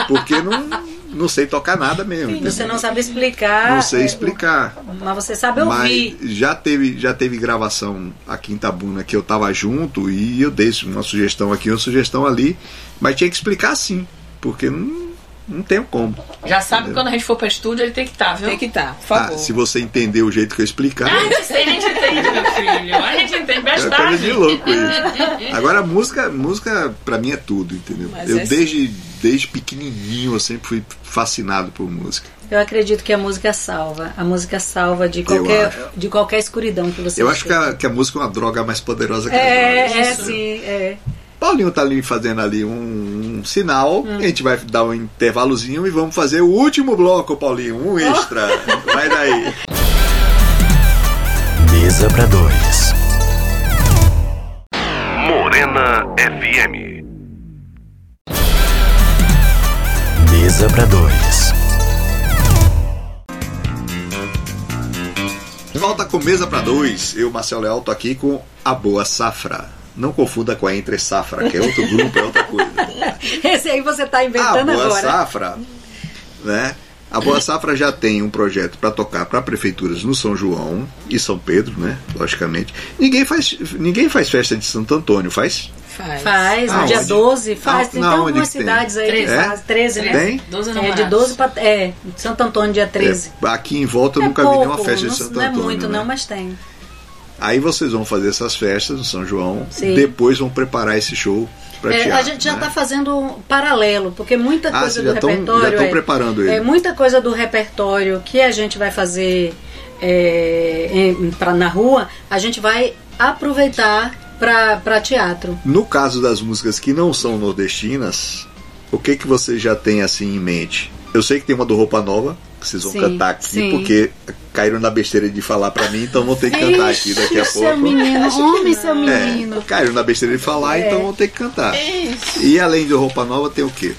[SPEAKER 1] porque não não sei tocar nada mesmo.
[SPEAKER 2] Você não sabe explicar.
[SPEAKER 1] Não sei
[SPEAKER 2] é,
[SPEAKER 1] explicar.
[SPEAKER 2] Mas você sabe
[SPEAKER 1] Mas
[SPEAKER 2] ouvir.
[SPEAKER 1] já teve, já teve gravação aqui em Tabuna que eu tava junto e eu dei uma sugestão aqui, uma sugestão ali, mas tinha que explicar assim, porque não, não tenho como.
[SPEAKER 3] Já sabe que quando a gente for pra estúdio, ele tem que estar, viu?
[SPEAKER 4] Tem que estar, por
[SPEAKER 1] Ah,
[SPEAKER 4] favor.
[SPEAKER 1] se você entender o jeito que eu explicar,
[SPEAKER 3] Ah, a gente sei, a gente entende, meu filho. A gente entende
[SPEAKER 1] é coisa
[SPEAKER 3] bastante.
[SPEAKER 1] de louco isso. Agora a música, música para mim é tudo, entendeu?
[SPEAKER 4] Mas
[SPEAKER 1] eu
[SPEAKER 4] é
[SPEAKER 1] desde desde pequenininho eu sempre fui fascinado por música.
[SPEAKER 2] Eu acredito que a música salva. A música salva de qualquer, de qualquer escuridão que você
[SPEAKER 1] Eu acho que a, que a música é uma droga mais poderosa que a
[SPEAKER 2] É,
[SPEAKER 1] droga.
[SPEAKER 2] é sim, é.
[SPEAKER 1] Paulinho tá ali fazendo ali um, um sinal. A gente vai dar um intervalozinho e vamos fazer o último bloco, Paulinho. Um extra. Vai daí.
[SPEAKER 8] Mesa para dois.
[SPEAKER 5] Morena FM.
[SPEAKER 8] Mesa para dois.
[SPEAKER 1] Volta com Mesa para Dois. Eu, Marcel Leal, tô aqui com a Boa Safra. Não confunda com a Entre Safra, que é outro grupo, é outra coisa.
[SPEAKER 2] Esse aí você tá
[SPEAKER 1] A
[SPEAKER 2] inventando
[SPEAKER 1] Boa
[SPEAKER 2] agora.
[SPEAKER 1] Safra, né? A Boa Safra já tem um projeto para tocar para prefeituras no São João e São Pedro, né? Logicamente. Ninguém faz, ninguém faz festa de Santo Antônio, faz?
[SPEAKER 4] Faz.
[SPEAKER 2] Faz, no dia 12, faz.
[SPEAKER 1] Ah,
[SPEAKER 2] tem algumas
[SPEAKER 1] que tem?
[SPEAKER 2] cidades aí que
[SPEAKER 3] Treze.
[SPEAKER 1] É?
[SPEAKER 2] faz. 13, né?
[SPEAKER 1] Tem?
[SPEAKER 3] 12
[SPEAKER 2] É, de
[SPEAKER 3] namorados.
[SPEAKER 2] 12 para. É, Santo Antônio, dia 13.
[SPEAKER 1] É, aqui em volta eu
[SPEAKER 2] É
[SPEAKER 1] nunca vi nenhuma
[SPEAKER 2] pouco,
[SPEAKER 1] festa
[SPEAKER 2] não,
[SPEAKER 1] de Santo
[SPEAKER 2] não é
[SPEAKER 1] Antônio.
[SPEAKER 2] muito,
[SPEAKER 1] né?
[SPEAKER 2] não, mas tem.
[SPEAKER 1] Aí vocês vão fazer essas festas no São João,
[SPEAKER 2] Sim.
[SPEAKER 1] depois vão preparar esse show para
[SPEAKER 2] É,
[SPEAKER 1] teatro.
[SPEAKER 2] a gente já
[SPEAKER 1] né?
[SPEAKER 2] está fazendo um paralelo, porque muita
[SPEAKER 1] Ah,
[SPEAKER 2] coisa do
[SPEAKER 1] tão-
[SPEAKER 2] repertório.
[SPEAKER 1] já tão
[SPEAKER 2] é-
[SPEAKER 1] preparando ele.
[SPEAKER 2] É muita coisa do repertório que a gente vai fazer é, pra- na rua, a gente vai aproveitar para teatro.
[SPEAKER 1] No caso das músicas que não são nordestinas, o que que você já tem assim em mente? Eu sei que tem uma do Roupa Nova, que vocês vão
[SPEAKER 2] Sim,
[SPEAKER 1] cantar aqui,
[SPEAKER 2] sim.
[SPEAKER 1] porque caíram na besteira de falar pra mim, então vão ter que cantar aqui daqui a pouco.
[SPEAKER 2] Seu menino, homem, seu
[SPEAKER 1] É,
[SPEAKER 2] menino.
[SPEAKER 1] caíram na besteira de falar,
[SPEAKER 2] É.
[SPEAKER 1] então vão ter que cantar. E além de Roupa Nova, tem o quê?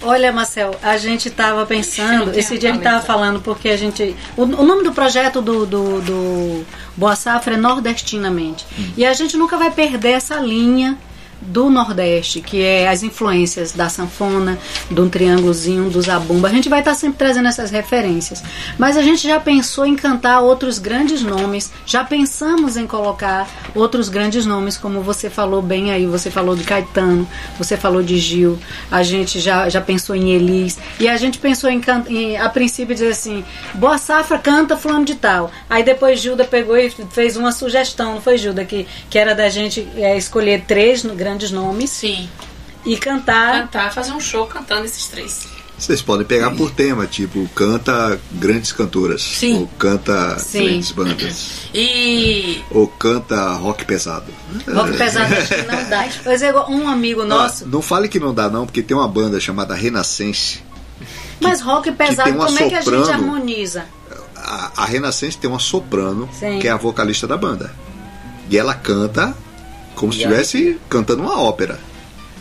[SPEAKER 2] Olha, Marcel, a gente estava pensando, esse dia a gente estava falando, porque a gente. O, o nome do projeto do, do, do Boa Safra é Nordestinamente. E a gente nunca vai perder essa linha do Nordeste, que é as influências da sanfona, do triângulozinho, do zabumba. A gente vai estar sempre trazendo essas referências. Mas a gente já pensou em cantar outros grandes nomes, já pensamos em colocar outros grandes nomes, como você falou bem aí, você falou de Caetano, você falou de Gil, a gente já, já pensou em Elis, e a gente pensou em, em a princípio dizer assim, Boa Safra canta fulano de tal. Aí depois Gilda pegou e fez uma sugestão, não foi Gilda, que, que era da gente é, escolher três no- grandes nomes
[SPEAKER 3] Sim.
[SPEAKER 2] e cantar.
[SPEAKER 3] Cantar, fazer um show cantando esses três.
[SPEAKER 1] Vocês podem pegar por tema, tipo, canta grandes cantoras.
[SPEAKER 3] Sim.
[SPEAKER 1] Ou canta
[SPEAKER 2] Sim.
[SPEAKER 1] grandes bandas.
[SPEAKER 3] E
[SPEAKER 1] Ou canta rock pesado.
[SPEAKER 2] Rock pesado acho que não dá. Pois é, igual um amigo nosso.
[SPEAKER 1] Ah, não fale que não dá, não, porque tem uma banda chamada Renascense.
[SPEAKER 2] Mas rock pesado, como é que a gente
[SPEAKER 1] soprano.
[SPEAKER 2] harmoniza?
[SPEAKER 1] A, a Renascense tem uma soprano,
[SPEAKER 2] Sim.
[SPEAKER 1] que é a vocalista da banda. E ela canta como se estivesse cantando uma ópera.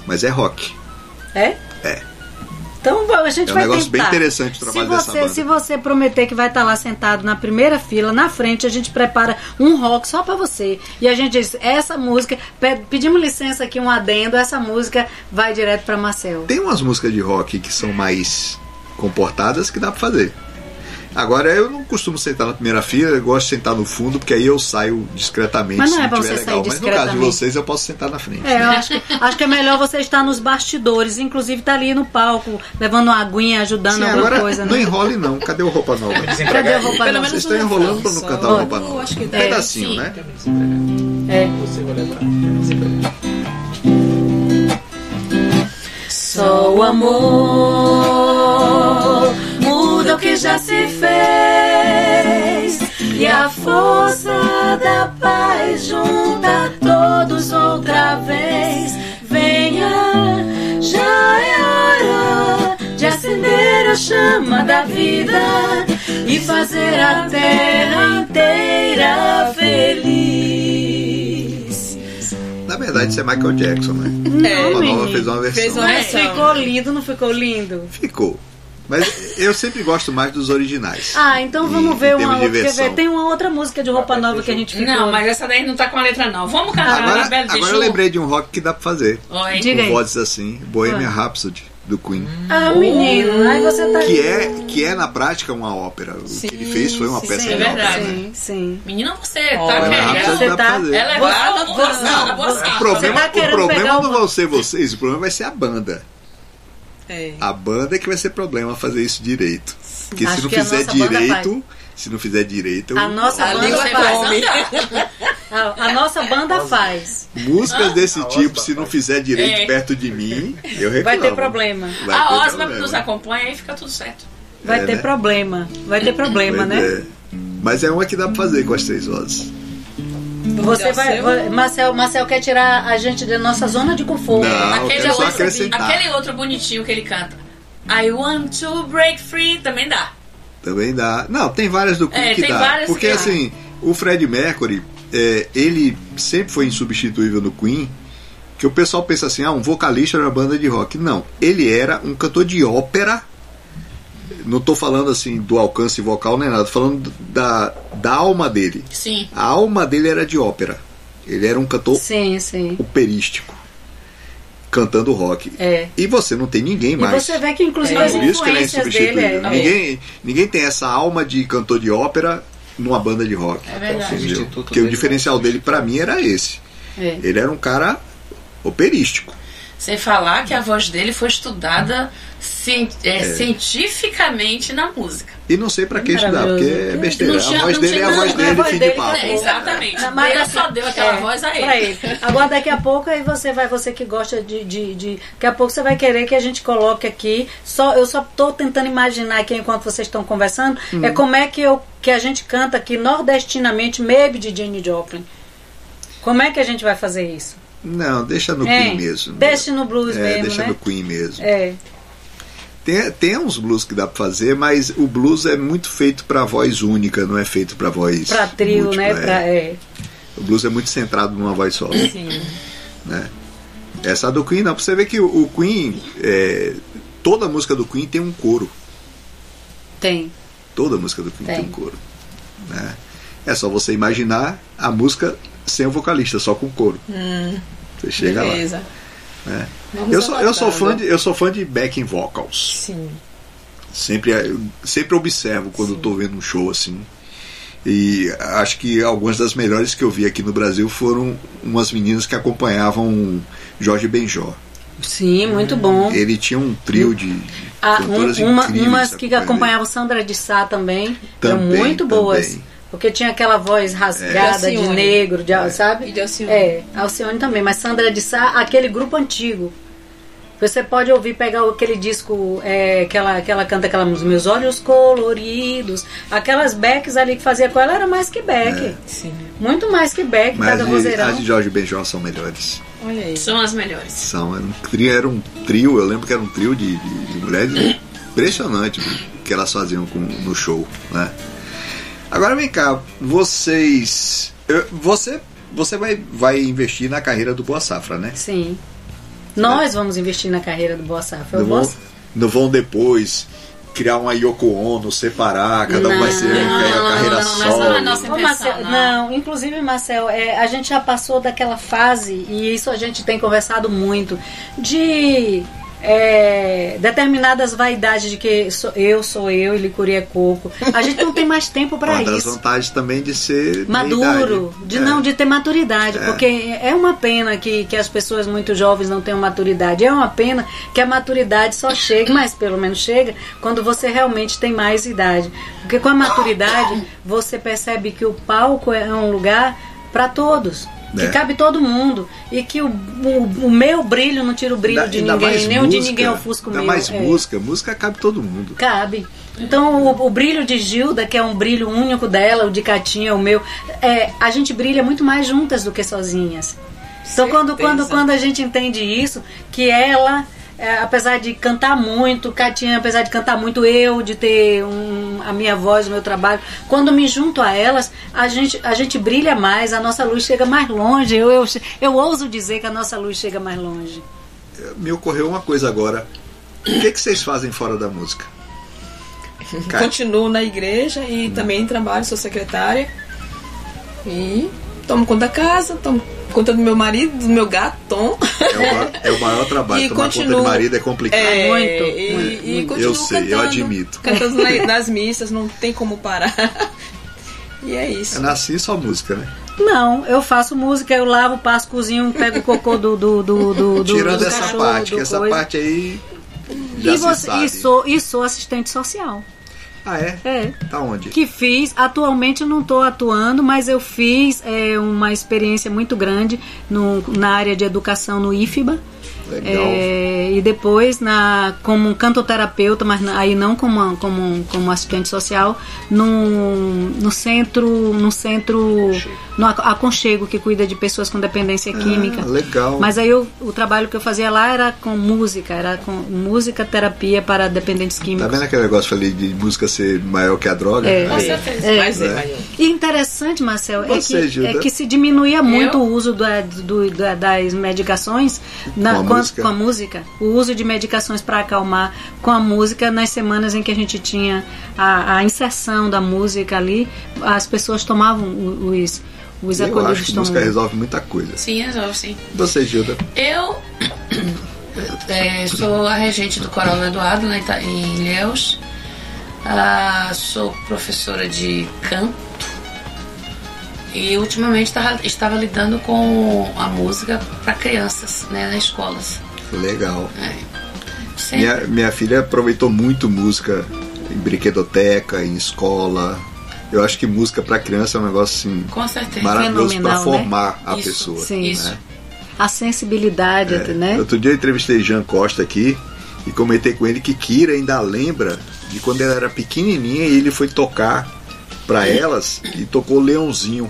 [SPEAKER 1] Mas é rock.
[SPEAKER 2] É?
[SPEAKER 1] É.
[SPEAKER 2] Então a gente
[SPEAKER 1] É um
[SPEAKER 2] vai
[SPEAKER 1] negócio bem
[SPEAKER 2] tentar.
[SPEAKER 1] interessante o trabalho
[SPEAKER 2] se
[SPEAKER 1] dessa
[SPEAKER 2] você,
[SPEAKER 1] banda.
[SPEAKER 2] Se você prometer que vai estar lá sentado na primeira fila, na frente, a gente prepara um rock só pra você. E a gente diz, essa música, pe- pedimos licença aqui, um adendo, essa música vai direto pra Marcel.
[SPEAKER 1] Tem umas músicas de rock que são mais comportadas que dá pra fazer. Agora, eu não costumo sentar na primeira fila, eu gosto de sentar no fundo, porque aí eu saio discretamente
[SPEAKER 2] Mas não
[SPEAKER 1] se
[SPEAKER 2] é
[SPEAKER 1] tiver
[SPEAKER 2] você
[SPEAKER 1] legal.
[SPEAKER 2] sair
[SPEAKER 1] Mas no caso de vocês, eu posso sentar na frente.
[SPEAKER 2] É, eu acho que, acho que é melhor você estar nos bastidores, inclusive tá ali no palco, levando uma aguinha, ajudando
[SPEAKER 1] Sim,
[SPEAKER 2] alguma
[SPEAKER 1] agora
[SPEAKER 2] coisa,
[SPEAKER 1] não
[SPEAKER 2] né?
[SPEAKER 1] enrole não. Cadê o roupa nova?
[SPEAKER 2] Cadê a roupa
[SPEAKER 4] Pelo
[SPEAKER 2] nova?
[SPEAKER 4] menos
[SPEAKER 1] Vocês estão enrolando pra
[SPEAKER 4] refrão
[SPEAKER 1] não cantar roupa
[SPEAKER 4] Eu
[SPEAKER 1] nova.
[SPEAKER 4] acho que
[SPEAKER 1] Um
[SPEAKER 4] dá.
[SPEAKER 1] pedacinho,
[SPEAKER 3] sim.
[SPEAKER 1] né?
[SPEAKER 2] É.
[SPEAKER 6] Você vai lembrar. Você vai lembrar.
[SPEAKER 2] Só o amor o que já se fez e a força da paz junta todos outra vez. Venha, já é hora de acender a chama da vida e fazer a terra inteira feliz.
[SPEAKER 1] Na verdade, isso é Michael Jackson, né?
[SPEAKER 4] É,
[SPEAKER 1] Roupa Nova
[SPEAKER 2] menino.
[SPEAKER 1] fez uma versão.
[SPEAKER 4] Fez uma
[SPEAKER 2] Mas
[SPEAKER 4] versão.
[SPEAKER 2] ficou lindo, não ficou lindo?
[SPEAKER 1] Ficou. Mas eu sempre gosto mais dos originais.
[SPEAKER 2] Ah, então vamos ver uma outra. Quer
[SPEAKER 1] versão.
[SPEAKER 2] ver? Tem uma outra música de roupa nova que a gente ficou.
[SPEAKER 3] Não, mas essa daí não tá com a letra, não. Vamos cantar
[SPEAKER 1] Agora,
[SPEAKER 3] Bela
[SPEAKER 1] agora
[SPEAKER 3] Bichu.
[SPEAKER 1] eu lembrei de um rock que dá pra fazer.
[SPEAKER 3] Oi.
[SPEAKER 2] Diga
[SPEAKER 1] Com vozes assim, Bohemian Rhapsody, do Queen.
[SPEAKER 2] Ah, menino, aí você tá.
[SPEAKER 1] Que é, que é na prática uma ópera. O que ele fez foi uma
[SPEAKER 4] sim,
[SPEAKER 1] peça
[SPEAKER 2] Sim,
[SPEAKER 1] de
[SPEAKER 3] é
[SPEAKER 1] ópera.
[SPEAKER 3] verdade.
[SPEAKER 1] né?
[SPEAKER 2] Sim, sim.
[SPEAKER 3] Menina, você
[SPEAKER 4] Ó,
[SPEAKER 3] tá
[SPEAKER 1] Rhapsody
[SPEAKER 3] querendo.
[SPEAKER 2] Você tá-
[SPEAKER 3] é boa,
[SPEAKER 2] você-
[SPEAKER 3] sim.
[SPEAKER 1] O problema,
[SPEAKER 2] tá
[SPEAKER 1] o problema não vão ser vocês, o problema vai ser a banda.
[SPEAKER 4] É.
[SPEAKER 1] A banda é que vai ser problema fazer isso direito. Porque
[SPEAKER 2] Acho
[SPEAKER 1] se não
[SPEAKER 2] que a
[SPEAKER 1] fizer direito, se não fizer direito, eu-
[SPEAKER 2] A nossa
[SPEAKER 4] A
[SPEAKER 2] banda
[SPEAKER 3] Você
[SPEAKER 2] faz. A, a nossa banda faz.
[SPEAKER 1] músicas desse tipo, se não fizer direito
[SPEAKER 3] É.
[SPEAKER 1] perto de mim, eu reclamo.
[SPEAKER 2] Vai ter problema.
[SPEAKER 1] Vai
[SPEAKER 3] A
[SPEAKER 1] ter
[SPEAKER 3] Osma
[SPEAKER 1] problema.
[SPEAKER 3] nos acompanha e fica tudo certo.
[SPEAKER 2] Vai
[SPEAKER 1] É,
[SPEAKER 2] ter
[SPEAKER 1] né?
[SPEAKER 2] problema. Vai ter problema, né?
[SPEAKER 1] é. Mas é uma que dá pra fazer com as três vozes.
[SPEAKER 2] Você vai. Vai- Marcel, Marcel quer tirar a gente da nossa zona de conforto.
[SPEAKER 1] Não,
[SPEAKER 3] Aquele outro, aquele outro bonitinho que ele canta. I want to break free também dá.
[SPEAKER 1] Também dá. Não, tem várias do Queen
[SPEAKER 3] É,
[SPEAKER 1] que
[SPEAKER 3] tem
[SPEAKER 1] dá.
[SPEAKER 3] várias
[SPEAKER 1] Porque
[SPEAKER 3] que-
[SPEAKER 1] assim, o Fred Mercury, é, ele sempre foi insubstituível no Queen. Que o pessoal pensa assim, ah, um vocalista na banda de rock. Não, ele era um cantor de ópera. Não tô falando assim do alcance vocal nem nada, tô falando da, da alma dele.
[SPEAKER 3] Sim.
[SPEAKER 1] A alma dele era de ópera. Ele era um cantor
[SPEAKER 2] Sim, sim.
[SPEAKER 1] operístico. Cantando rock.
[SPEAKER 2] É.
[SPEAKER 1] E você não tem ninguém
[SPEAKER 2] E
[SPEAKER 1] mais.
[SPEAKER 2] você vê que inclusive
[SPEAKER 1] É
[SPEAKER 2] as
[SPEAKER 1] por isso que ele é
[SPEAKER 2] influências dele é.
[SPEAKER 1] Ninguém, ninguém tem essa alma de cantor de ópera numa banda de rock.
[SPEAKER 3] É verdade.
[SPEAKER 1] Porque o
[SPEAKER 6] dele,
[SPEAKER 1] diferencial dele pra mim era esse.
[SPEAKER 2] É.
[SPEAKER 1] Ele era um cara operístico.
[SPEAKER 3] Sem falar que a voz dele foi estudada cien- é, cientificamente na música.
[SPEAKER 1] E não sei pra que estudar, porque é besteira.
[SPEAKER 3] Tinha-
[SPEAKER 1] a voz
[SPEAKER 3] não
[SPEAKER 1] dele é a voz dele,
[SPEAKER 2] a voz
[SPEAKER 1] fim
[SPEAKER 2] dele
[SPEAKER 1] de papo.
[SPEAKER 3] É, exatamente.
[SPEAKER 2] Não, mas
[SPEAKER 3] Deus
[SPEAKER 2] assim,
[SPEAKER 3] só deu aquela
[SPEAKER 2] é,
[SPEAKER 3] voz a
[SPEAKER 2] pra
[SPEAKER 3] ele.
[SPEAKER 2] Agora daqui a pouco aí você vai, você que gosta de, de, de- Daqui a pouco você vai querer que a gente coloque aqui. Só, eu só tô tentando imaginar aqui enquanto vocês estão conversando.
[SPEAKER 1] Hum.
[SPEAKER 2] É como é que, eu, que a gente canta aqui nordestinamente Maybe de Jenny Joplin. Como é que a gente vai fazer isso?
[SPEAKER 1] Não, deixa no
[SPEAKER 2] Hein?
[SPEAKER 1] Queen mesmo.
[SPEAKER 2] Deixa no blues
[SPEAKER 1] é,
[SPEAKER 2] mesmo,
[SPEAKER 1] deixa
[SPEAKER 2] né?
[SPEAKER 1] no Queen mesmo.
[SPEAKER 2] É.
[SPEAKER 1] Tem, tem uns blues que dá pra fazer, mas o blues é muito feito pra voz única, não é feito pra voz.
[SPEAKER 2] Pra trio,
[SPEAKER 1] múltipla,
[SPEAKER 2] né?
[SPEAKER 1] é.
[SPEAKER 2] Pra, é.
[SPEAKER 1] O blues é muito centrado numa voz só.
[SPEAKER 4] Sim.
[SPEAKER 1] né? Essa do Queen não, pra você ver que o, o Queen, é, toda música do Queen tem um coro.
[SPEAKER 2] Tem.
[SPEAKER 1] Toda música do Queen tem,
[SPEAKER 2] Tem.
[SPEAKER 1] um coro. Né? É só você imaginar a música sem o vocalista, só com coro.
[SPEAKER 4] Hum,
[SPEAKER 1] Você chega lá.
[SPEAKER 4] beleza.
[SPEAKER 1] né?
[SPEAKER 4] Vamos
[SPEAKER 1] Eu sou, eu, sou fã de, eu sou fã de backing vocals.
[SPEAKER 4] Sim.
[SPEAKER 1] Sempre, eu sempre observo quando estou vendo um show assim. E acho que algumas das melhores que eu vi aqui no Brasil foram umas meninas que acompanhavam Jorge Benjó.
[SPEAKER 2] Sim, muito bom.
[SPEAKER 1] Ele tinha um trio de
[SPEAKER 2] Ah,
[SPEAKER 1] cantoras
[SPEAKER 2] um- uma,
[SPEAKER 1] incríveis
[SPEAKER 2] umas que
[SPEAKER 1] acompanhando
[SPEAKER 2] acompanhavam Sandra de Sá também, eram
[SPEAKER 1] Também,
[SPEAKER 2] muito
[SPEAKER 1] também.
[SPEAKER 2] boas. Porque tinha aquela voz rasgada
[SPEAKER 4] De
[SPEAKER 2] de negro, de, sabe?
[SPEAKER 4] E de Alcione.
[SPEAKER 2] É, Alcione também, mas Sandra de Sá, aquele grupo antigo. Você pode ouvir, pegar aquele disco é, que, ela, que ela canta aquela música, Meus Olhos Coloridos. Aquelas Becks ali que fazia com ela era mais que Beck.
[SPEAKER 1] É.
[SPEAKER 4] Sim.
[SPEAKER 2] Muito mais que Beck,
[SPEAKER 1] Mas
[SPEAKER 2] cada vozeirão.
[SPEAKER 1] as de Jorge Benjó são melhores.
[SPEAKER 4] Olha aí.
[SPEAKER 3] São as melhores.
[SPEAKER 1] São, era um trio, era um trio, eu lembro que era um trio de, de- de mulheres impressionante que elas faziam com- no show, né? Agora vem cá, vocês. eu- você você vai, vai investir na carreira do Boa Safra, né?
[SPEAKER 2] Sim. Nós vamos investir na carreira do Boa Safra.
[SPEAKER 1] Não
[SPEAKER 2] Boa
[SPEAKER 1] vão, não vão depois criar uma Yoko Ono, separar, cada um vai ser
[SPEAKER 2] Não,
[SPEAKER 1] a carreira
[SPEAKER 3] não,
[SPEAKER 1] solo.
[SPEAKER 3] não, não é nossa intenção,
[SPEAKER 2] Marcel,
[SPEAKER 3] não.
[SPEAKER 2] não, inclusive, Marcel, é, a gente já passou daquela fase, e isso a gente tem conversado muito, de é, determinadas vaidades de que sou- eu sou eu e licuri é coco. A gente não tem mais tempo para
[SPEAKER 1] Uma das
[SPEAKER 2] isso.
[SPEAKER 1] vantagens também de ser
[SPEAKER 2] Maduro, de
[SPEAKER 1] É.
[SPEAKER 2] não de ter maturidade,
[SPEAKER 1] É.
[SPEAKER 2] porque é uma pena que, que as pessoas muito jovens não tenham maturidade. É uma pena que a maturidade só chega, mas pelo menos chega quando você realmente tem mais idade. Porque com a maturidade você percebe que o palco é um lugar para todos. Que
[SPEAKER 1] É.
[SPEAKER 2] cabe todo mundo. E que o, o, o meu brilho não tira o brilho
[SPEAKER 1] Ainda-
[SPEAKER 2] de ninguém, nem o de ninguém ofusca o meu.
[SPEAKER 1] mais
[SPEAKER 2] É.
[SPEAKER 1] música, música cabe todo mundo.
[SPEAKER 2] Cabe. Então, o, o brilho de Gilda, que é um brilho único dela, o de Catinha, o meu, é, a gente brilha muito mais juntas do que sozinhas. Então, quando, quando, quando a gente entende isso, que ela, é, apesar de cantar muito, Catinha, apesar de cantar muito, eu, de ter um- a minha voz, o meu trabalho, quando me junto a elas, a gente, a gente brilha mais, a nossa luz chega mais longe. Eu, eu, eu ouso dizer que a nossa luz chega mais longe.
[SPEAKER 1] Me ocorreu uma coisa agora. O que, que vocês fazem fora da música?
[SPEAKER 4] Continuo na igreja e também trabalho, sou secretária. E tomo conta da casa, tomo conta do meu marido, do meu gato, Tom.
[SPEAKER 1] é, o, ma- é o maior trabalho.
[SPEAKER 4] E
[SPEAKER 1] Tomar
[SPEAKER 4] continuo-
[SPEAKER 1] conta de marido é complicado.
[SPEAKER 4] É,
[SPEAKER 2] muito,
[SPEAKER 4] e,
[SPEAKER 2] muito,
[SPEAKER 4] e
[SPEAKER 2] muito.
[SPEAKER 4] continuo
[SPEAKER 1] Eu sei, eu
[SPEAKER 4] cantando,
[SPEAKER 1] admito.
[SPEAKER 4] Cantando na- nas missas, não tem como parar. E é isso.
[SPEAKER 1] Eu nasci só música, né?
[SPEAKER 2] Não, eu faço música, eu lavo, passo, cozinho, pego o cocô do, do, do, do, do
[SPEAKER 1] Tirando
[SPEAKER 2] do
[SPEAKER 1] essa
[SPEAKER 2] cachorro,
[SPEAKER 1] parte,
[SPEAKER 2] do
[SPEAKER 1] que essa
[SPEAKER 2] coisa.
[SPEAKER 1] parte aí já
[SPEAKER 2] E, você, e, sou, e sou assistente social.
[SPEAKER 1] Ah, é?
[SPEAKER 2] É.
[SPEAKER 1] Tá onde?
[SPEAKER 2] Que fiz, atualmente eu não estou atuando, mas eu fiz é, uma experiência muito grande no, na área de educação no IFBA.
[SPEAKER 1] Legal.
[SPEAKER 2] É, e depois na, como um cantoterapeuta, mas aí não como, como, como assistente social, no, no centro, no centro, no ac- aconchego que cuida de pessoas com dependência química.
[SPEAKER 1] Ah, legal.
[SPEAKER 2] Mas aí eu- o trabalho que eu fazia lá era com música, era com música terapia para dependentes
[SPEAKER 1] Tá
[SPEAKER 2] químicos.
[SPEAKER 1] vendo aquele negócio que eu falei de música ser maior que a droga?
[SPEAKER 2] É.
[SPEAKER 3] Com
[SPEAKER 1] Aí,
[SPEAKER 3] certeza.
[SPEAKER 2] É.
[SPEAKER 4] Mas é,
[SPEAKER 1] É.
[SPEAKER 4] Maria.
[SPEAKER 2] E interessante, Marcel, é que,
[SPEAKER 1] Gilda?
[SPEAKER 2] é que se diminuía muito
[SPEAKER 3] Eu?
[SPEAKER 2] o uso da- do- da- das medicações na-
[SPEAKER 1] Com a
[SPEAKER 2] com,
[SPEAKER 1] música?
[SPEAKER 2] com a música. O uso de medicações para acalmar com a música nas semanas em que a gente tinha a, a inserção da música ali, as pessoas tomavam o- os, os
[SPEAKER 1] eu acho
[SPEAKER 2] acolhidos
[SPEAKER 1] que música resolve muita coisa.
[SPEAKER 3] Sim, resolve, sim.
[SPEAKER 1] Você, Gilda?
[SPEAKER 3] Eu é, sou a regente do Coral do Eduardo em Ita- em Ilhéus. Ah, sou professora de canto. E ultimamente tava- estava lidando com a música para crianças né, nas escolas.
[SPEAKER 1] Legal.
[SPEAKER 3] Sempre.
[SPEAKER 1] Minha, minha filha aproveitou muito música em brinquedoteca, em escola. Eu acho que música para criança é um negócio assim
[SPEAKER 3] Com certeza.
[SPEAKER 1] maravilhoso para
[SPEAKER 2] né?
[SPEAKER 1] formar a
[SPEAKER 3] Isso,
[SPEAKER 1] pessoa.
[SPEAKER 2] Sim.
[SPEAKER 3] Isso.
[SPEAKER 1] né?
[SPEAKER 2] A sensibilidade,
[SPEAKER 1] É.
[SPEAKER 2] né?
[SPEAKER 1] Outro dia eu entrevistei Jean Costa aqui e comentei com ele que Kira ainda lembra de quando ela era pequenininha e ele foi tocar para elas e tocou Leãozinho.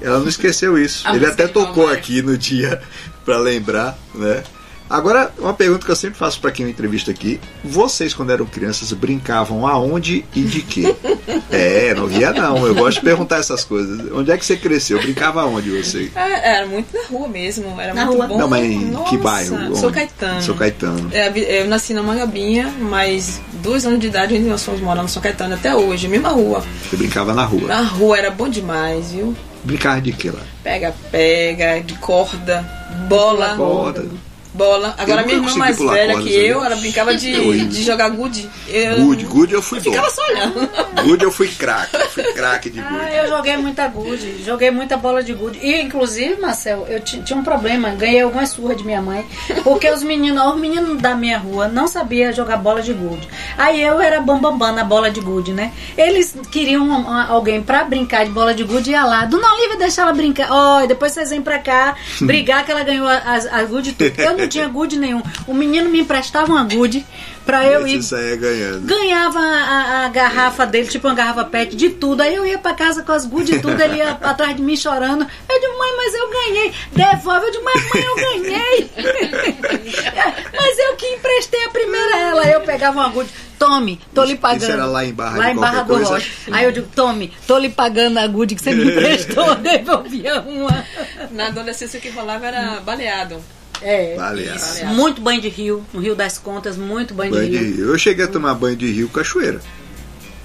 [SPEAKER 1] Ela não esqueceu isso.
[SPEAKER 3] A
[SPEAKER 1] ele até
[SPEAKER 3] de
[SPEAKER 1] tocou
[SPEAKER 3] mamãe.
[SPEAKER 1] aqui no dia para lembrar, né? Agora, uma pergunta que eu sempre faço para quem eu entrevisto aqui: vocês, quando eram crianças, brincavam aonde e de quê? é, não ria não. Eu gosto de perguntar essas coisas. Onde é que você cresceu? Brincava aonde você?
[SPEAKER 4] É, Era muito na rua mesmo, era
[SPEAKER 2] Na
[SPEAKER 4] muito
[SPEAKER 2] rua?
[SPEAKER 4] bom.
[SPEAKER 1] Não, mas em
[SPEAKER 4] Nossa,
[SPEAKER 1] que bairro?
[SPEAKER 4] Sou
[SPEAKER 1] Onde?
[SPEAKER 4] Caetano.
[SPEAKER 1] Sou Caetano.
[SPEAKER 4] É, Eu nasci na Mangabinha, mas dois anos de idade nós fomos morar no São Caetano até hoje, mesma rua.
[SPEAKER 1] Você brincava na rua.
[SPEAKER 4] Na rua era bom demais, viu?
[SPEAKER 1] Brincava de quê lá?
[SPEAKER 4] Pega, pega, de corda, bola.
[SPEAKER 1] Corda.
[SPEAKER 4] Bola. Agora minha irmã mais velha
[SPEAKER 1] corda,
[SPEAKER 4] que eu,
[SPEAKER 1] sabia?
[SPEAKER 4] ela brincava de, de jogar gude. Eu
[SPEAKER 1] Good, good eu fui bom.
[SPEAKER 4] ficava só olhando.
[SPEAKER 1] Good eu fui craque. Eu Fui craque de
[SPEAKER 2] Ah,
[SPEAKER 1] good.
[SPEAKER 2] eu joguei muita gude, joguei muita bola de gude. E, inclusive, Marcel, eu ti- tinha um problema, ganhei algumas surras de minha mãe, porque os meninos, os meninos da minha rua não sabiam jogar bola de gude. Aí eu era bambambam bam, bam na bola de gude, né? Eles queriam um- um- alguém pra brincar de bola de gude e ia lá. Dona Olivia, deixa ela brincar. Ó, e depois vocês vêm pra cá brigar que ela ganhou as, as gude tudo. Eu não não tinha gude nenhum. O menino me emprestava uma gude pra eu ir.
[SPEAKER 1] Saia ganhando.
[SPEAKER 2] Ganhava a, a garrafa dele, tipo uma garrafa pet, de tudo. Aí eu ia pra casa com as gude e tudo, ele ia atrás de mim chorando. Eu digo, mãe, mas eu ganhei. Devolve. Eu digo, mas mãe, eu ganhei. mas eu que emprestei a primeira a ela. Aí eu pegava uma gude. Tome, tô lhe pagando.
[SPEAKER 1] isso era lá em Barra
[SPEAKER 2] Lá em Barra do
[SPEAKER 1] coisa?
[SPEAKER 2] Rocha. Aí eu digo, tome, tô lhe pagando a gude que você me emprestou. Devolvia uma.
[SPEAKER 4] Na adolescência o que rolava era baleado.
[SPEAKER 2] É.
[SPEAKER 1] Baleado.
[SPEAKER 4] Isso.
[SPEAKER 2] Muito banho de rio, no Rio das Contas, muito banho,
[SPEAKER 1] Banho
[SPEAKER 2] de
[SPEAKER 1] de
[SPEAKER 2] rio.
[SPEAKER 1] rio. Eu cheguei a tomar banho de rio cachoeira.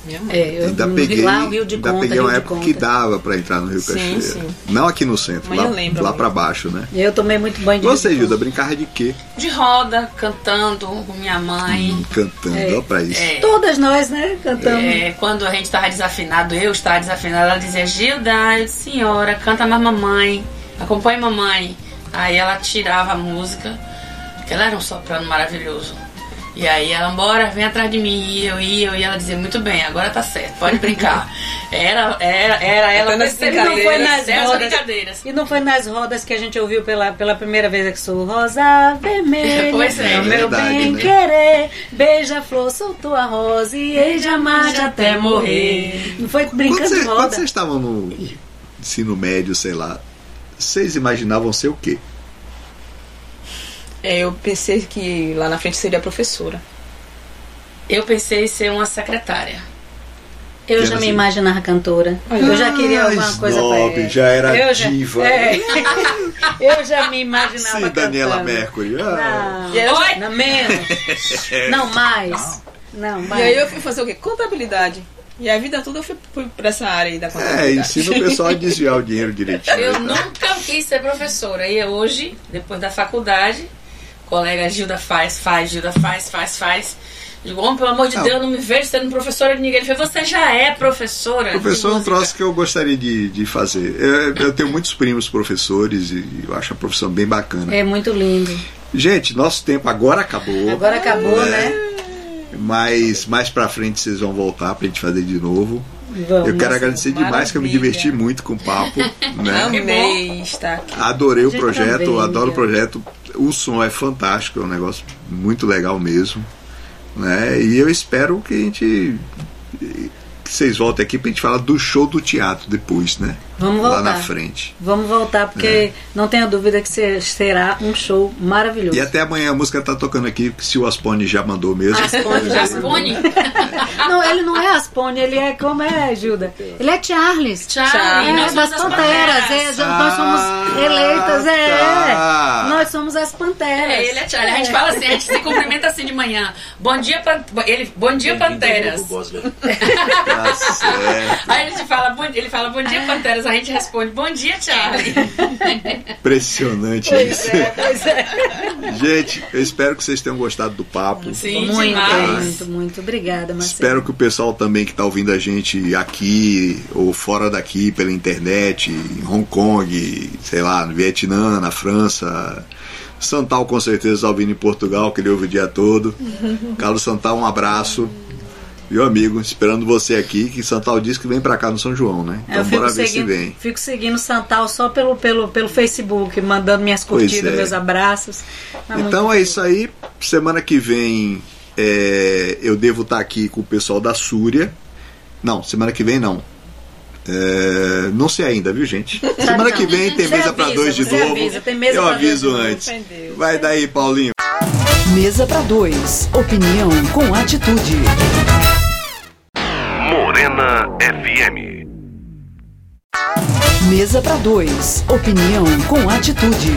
[SPEAKER 4] Minha mãe.
[SPEAKER 2] É, eu,
[SPEAKER 1] Ainda peguei,
[SPEAKER 2] Rio, lá o Rio de
[SPEAKER 1] ainda
[SPEAKER 2] Conta,
[SPEAKER 1] peguei
[SPEAKER 2] Rio
[SPEAKER 1] uma época que dava pra entrar no Rio
[SPEAKER 4] Sim,
[SPEAKER 1] Cachoeira.
[SPEAKER 4] sim.
[SPEAKER 1] Não aqui no centro,
[SPEAKER 4] Mas
[SPEAKER 1] lá,
[SPEAKER 4] lembro
[SPEAKER 1] lá pra baixo, né?
[SPEAKER 2] Eu tomei muito banho de
[SPEAKER 1] Você,
[SPEAKER 2] rio.
[SPEAKER 1] Gilda, brincava de quê?
[SPEAKER 3] De roda, cantando com minha mãe.
[SPEAKER 1] Cantando,
[SPEAKER 2] É.
[SPEAKER 1] ó pra isso.
[SPEAKER 3] É.
[SPEAKER 2] Todas nós, né, cantamos.
[SPEAKER 3] É, quando a gente estava desafinado, eu estava desafinado, ela dizia, Gilda, senhora, canta mais mamãe, acompanhe mamãe. Aí ela tirava a música, que ela era um soprano maravilhoso. E aí ela, bora, vem atrás de mim. E eu ia, eu ia, ela dizia, muito bem, agora tá certo, pode brincar. Era, era, era ela
[SPEAKER 4] Até nas
[SPEAKER 3] percebendo,
[SPEAKER 2] Não foi nas rodas.
[SPEAKER 3] brincadeiras.
[SPEAKER 2] E não foi nas rodas que a gente ouviu pela, pela primeira vez que sou rosa vermelha.
[SPEAKER 3] Pois é.
[SPEAKER 2] o meu
[SPEAKER 1] Verdade,
[SPEAKER 2] bem
[SPEAKER 1] né?
[SPEAKER 2] querer, beija-flor, soltou a rosa e hei de amar até morrer. Não foi
[SPEAKER 1] Quando,
[SPEAKER 2] brincando
[SPEAKER 1] você-
[SPEAKER 2] de
[SPEAKER 1] quando
[SPEAKER 2] roda.
[SPEAKER 1] vocês estavam no ensino médio, sei lá, vocês imaginavam ser o quê?
[SPEAKER 4] É, eu pensei que lá na frente seria professora.
[SPEAKER 3] Eu pensei em ser uma secretária.
[SPEAKER 2] Eu
[SPEAKER 1] Que
[SPEAKER 2] já me
[SPEAKER 1] assim.
[SPEAKER 2] imaginava cantora. Eu já queria
[SPEAKER 1] Ah,
[SPEAKER 2] alguma coisa
[SPEAKER 1] snob,
[SPEAKER 2] pra
[SPEAKER 1] já era
[SPEAKER 2] eu já,
[SPEAKER 1] diva.
[SPEAKER 2] É, eu já me imaginava
[SPEAKER 1] Sim, Daniela
[SPEAKER 2] cantando.
[SPEAKER 1] Mercury. Ah,
[SPEAKER 2] Não,
[SPEAKER 4] E
[SPEAKER 3] Oi?
[SPEAKER 2] não menos. Não, mais. Não,
[SPEAKER 4] E
[SPEAKER 2] mais.
[SPEAKER 4] aí eu fui fazer o quê? Contabilidade. E a vida toda eu fui, fui pra essa área aí da
[SPEAKER 1] é,
[SPEAKER 4] contabilidade.
[SPEAKER 1] ensina o pessoal a desviar o dinheiro direitinho.
[SPEAKER 3] Eu
[SPEAKER 1] né?
[SPEAKER 3] nunca quis ser professora. E hoje, depois da faculdade, colega Gilda faz, faz, Gilda faz, faz, faz. Digo, homem, pelo amor de
[SPEAKER 1] Não.
[SPEAKER 3] Deus, não me vejo sendo professora de ninguém. Ele falou, você já é professora.
[SPEAKER 1] Professor é um
[SPEAKER 3] música."
[SPEAKER 1] troço que eu gostaria de, de fazer. Eu, eu tenho muitos primos professores e eu acho a profissão bem bacana.
[SPEAKER 2] É muito lindo.
[SPEAKER 1] Gente, nosso tempo agora acabou.
[SPEAKER 2] Agora acabou,
[SPEAKER 1] É.
[SPEAKER 2] né?
[SPEAKER 1] Mas mais pra frente vocês vão voltar pra gente fazer de novo.
[SPEAKER 2] Vamos.
[SPEAKER 1] eu quero agradecer demais que eu me
[SPEAKER 4] maravilha.
[SPEAKER 1] diverti muito com o papo. Né?
[SPEAKER 4] Amei estar aqui.
[SPEAKER 1] Adorei o projeto,
[SPEAKER 2] também,
[SPEAKER 1] adoro o
[SPEAKER 2] Miguel.
[SPEAKER 1] projeto. O som é fantástico, é um negócio muito legal mesmo. Né? E eu espero que a gente. que vocês voltem aqui pra gente falar do show do teatro depois, né?
[SPEAKER 2] Vamos
[SPEAKER 1] Lá
[SPEAKER 2] voltar.
[SPEAKER 1] na frente.
[SPEAKER 2] Vamos voltar, porque não tenha dúvida que se- será um show maravilhoso.
[SPEAKER 1] E até amanhã a música tá tocando aqui, se o Aspone já mandou mesmo.
[SPEAKER 2] Aspone já
[SPEAKER 3] Aspone?
[SPEAKER 2] Não, ele não é Aspone, ele é como é, Gilda? Ele é Charles.
[SPEAKER 3] Charlie,
[SPEAKER 2] É,
[SPEAKER 3] nós
[SPEAKER 2] das Panteras. É, nós somos eleitas, é.
[SPEAKER 1] tá.
[SPEAKER 2] Nós somos as Panteras.
[SPEAKER 3] É, ele é Charlie. A gente fala assim, a gente se cumprimenta assim de manhã. Bom dia, pan... ele, bom dia Panteras.
[SPEAKER 1] Tá certo.
[SPEAKER 3] Aí a gente fala, bom, ele fala, bom dia, Panteras. A gente responde, bom dia, Charlie.
[SPEAKER 1] Impressionante isso.
[SPEAKER 2] Pois é.
[SPEAKER 1] Gente, eu espero que vocês tenham gostado do papo.
[SPEAKER 3] Sim,
[SPEAKER 2] Muito,
[SPEAKER 3] demais.
[SPEAKER 2] muito, muito. Obrigada, Marcelo.
[SPEAKER 1] Espero que o pessoal também que está ouvindo a gente aqui ou fora daqui pela internet, em Hong Kong, sei lá, no Vietnã, na França, Santal com certeza está ouvindo em Portugal, que ele ouve o dia todo. Carlos Santal, um abraço. Meu amigo, esperando você aqui, que Santal disse que vem pra cá no São João, né?
[SPEAKER 2] É, Eu
[SPEAKER 1] Então
[SPEAKER 2] fico
[SPEAKER 1] bora ver se
[SPEAKER 2] seguindo,
[SPEAKER 1] vem.
[SPEAKER 2] fico seguindo Santal só pelo, pelo, pelo Facebook, mandando minhas curtidas,
[SPEAKER 1] é.
[SPEAKER 2] meus abraços. Tá
[SPEAKER 1] Então é isso aí. Semana que vem é, eu devo estar aqui com o pessoal da Súria. Não, semana que vem não. É, não sei ainda, viu, gente? Semana
[SPEAKER 2] não.
[SPEAKER 1] que vem tem
[SPEAKER 2] Você
[SPEAKER 1] mesa pra
[SPEAKER 2] avisa,
[SPEAKER 1] dois de novo.
[SPEAKER 2] avisa, tem mesa
[SPEAKER 1] eu
[SPEAKER 2] pra dois
[SPEAKER 1] aviso antes.
[SPEAKER 4] entendeu?
[SPEAKER 1] Vai daí, Paulinho.
[SPEAKER 7] Mesa para dois. Opinião com atitude.
[SPEAKER 5] Morena FM.
[SPEAKER 7] Mesa para dois. Opinião com atitude.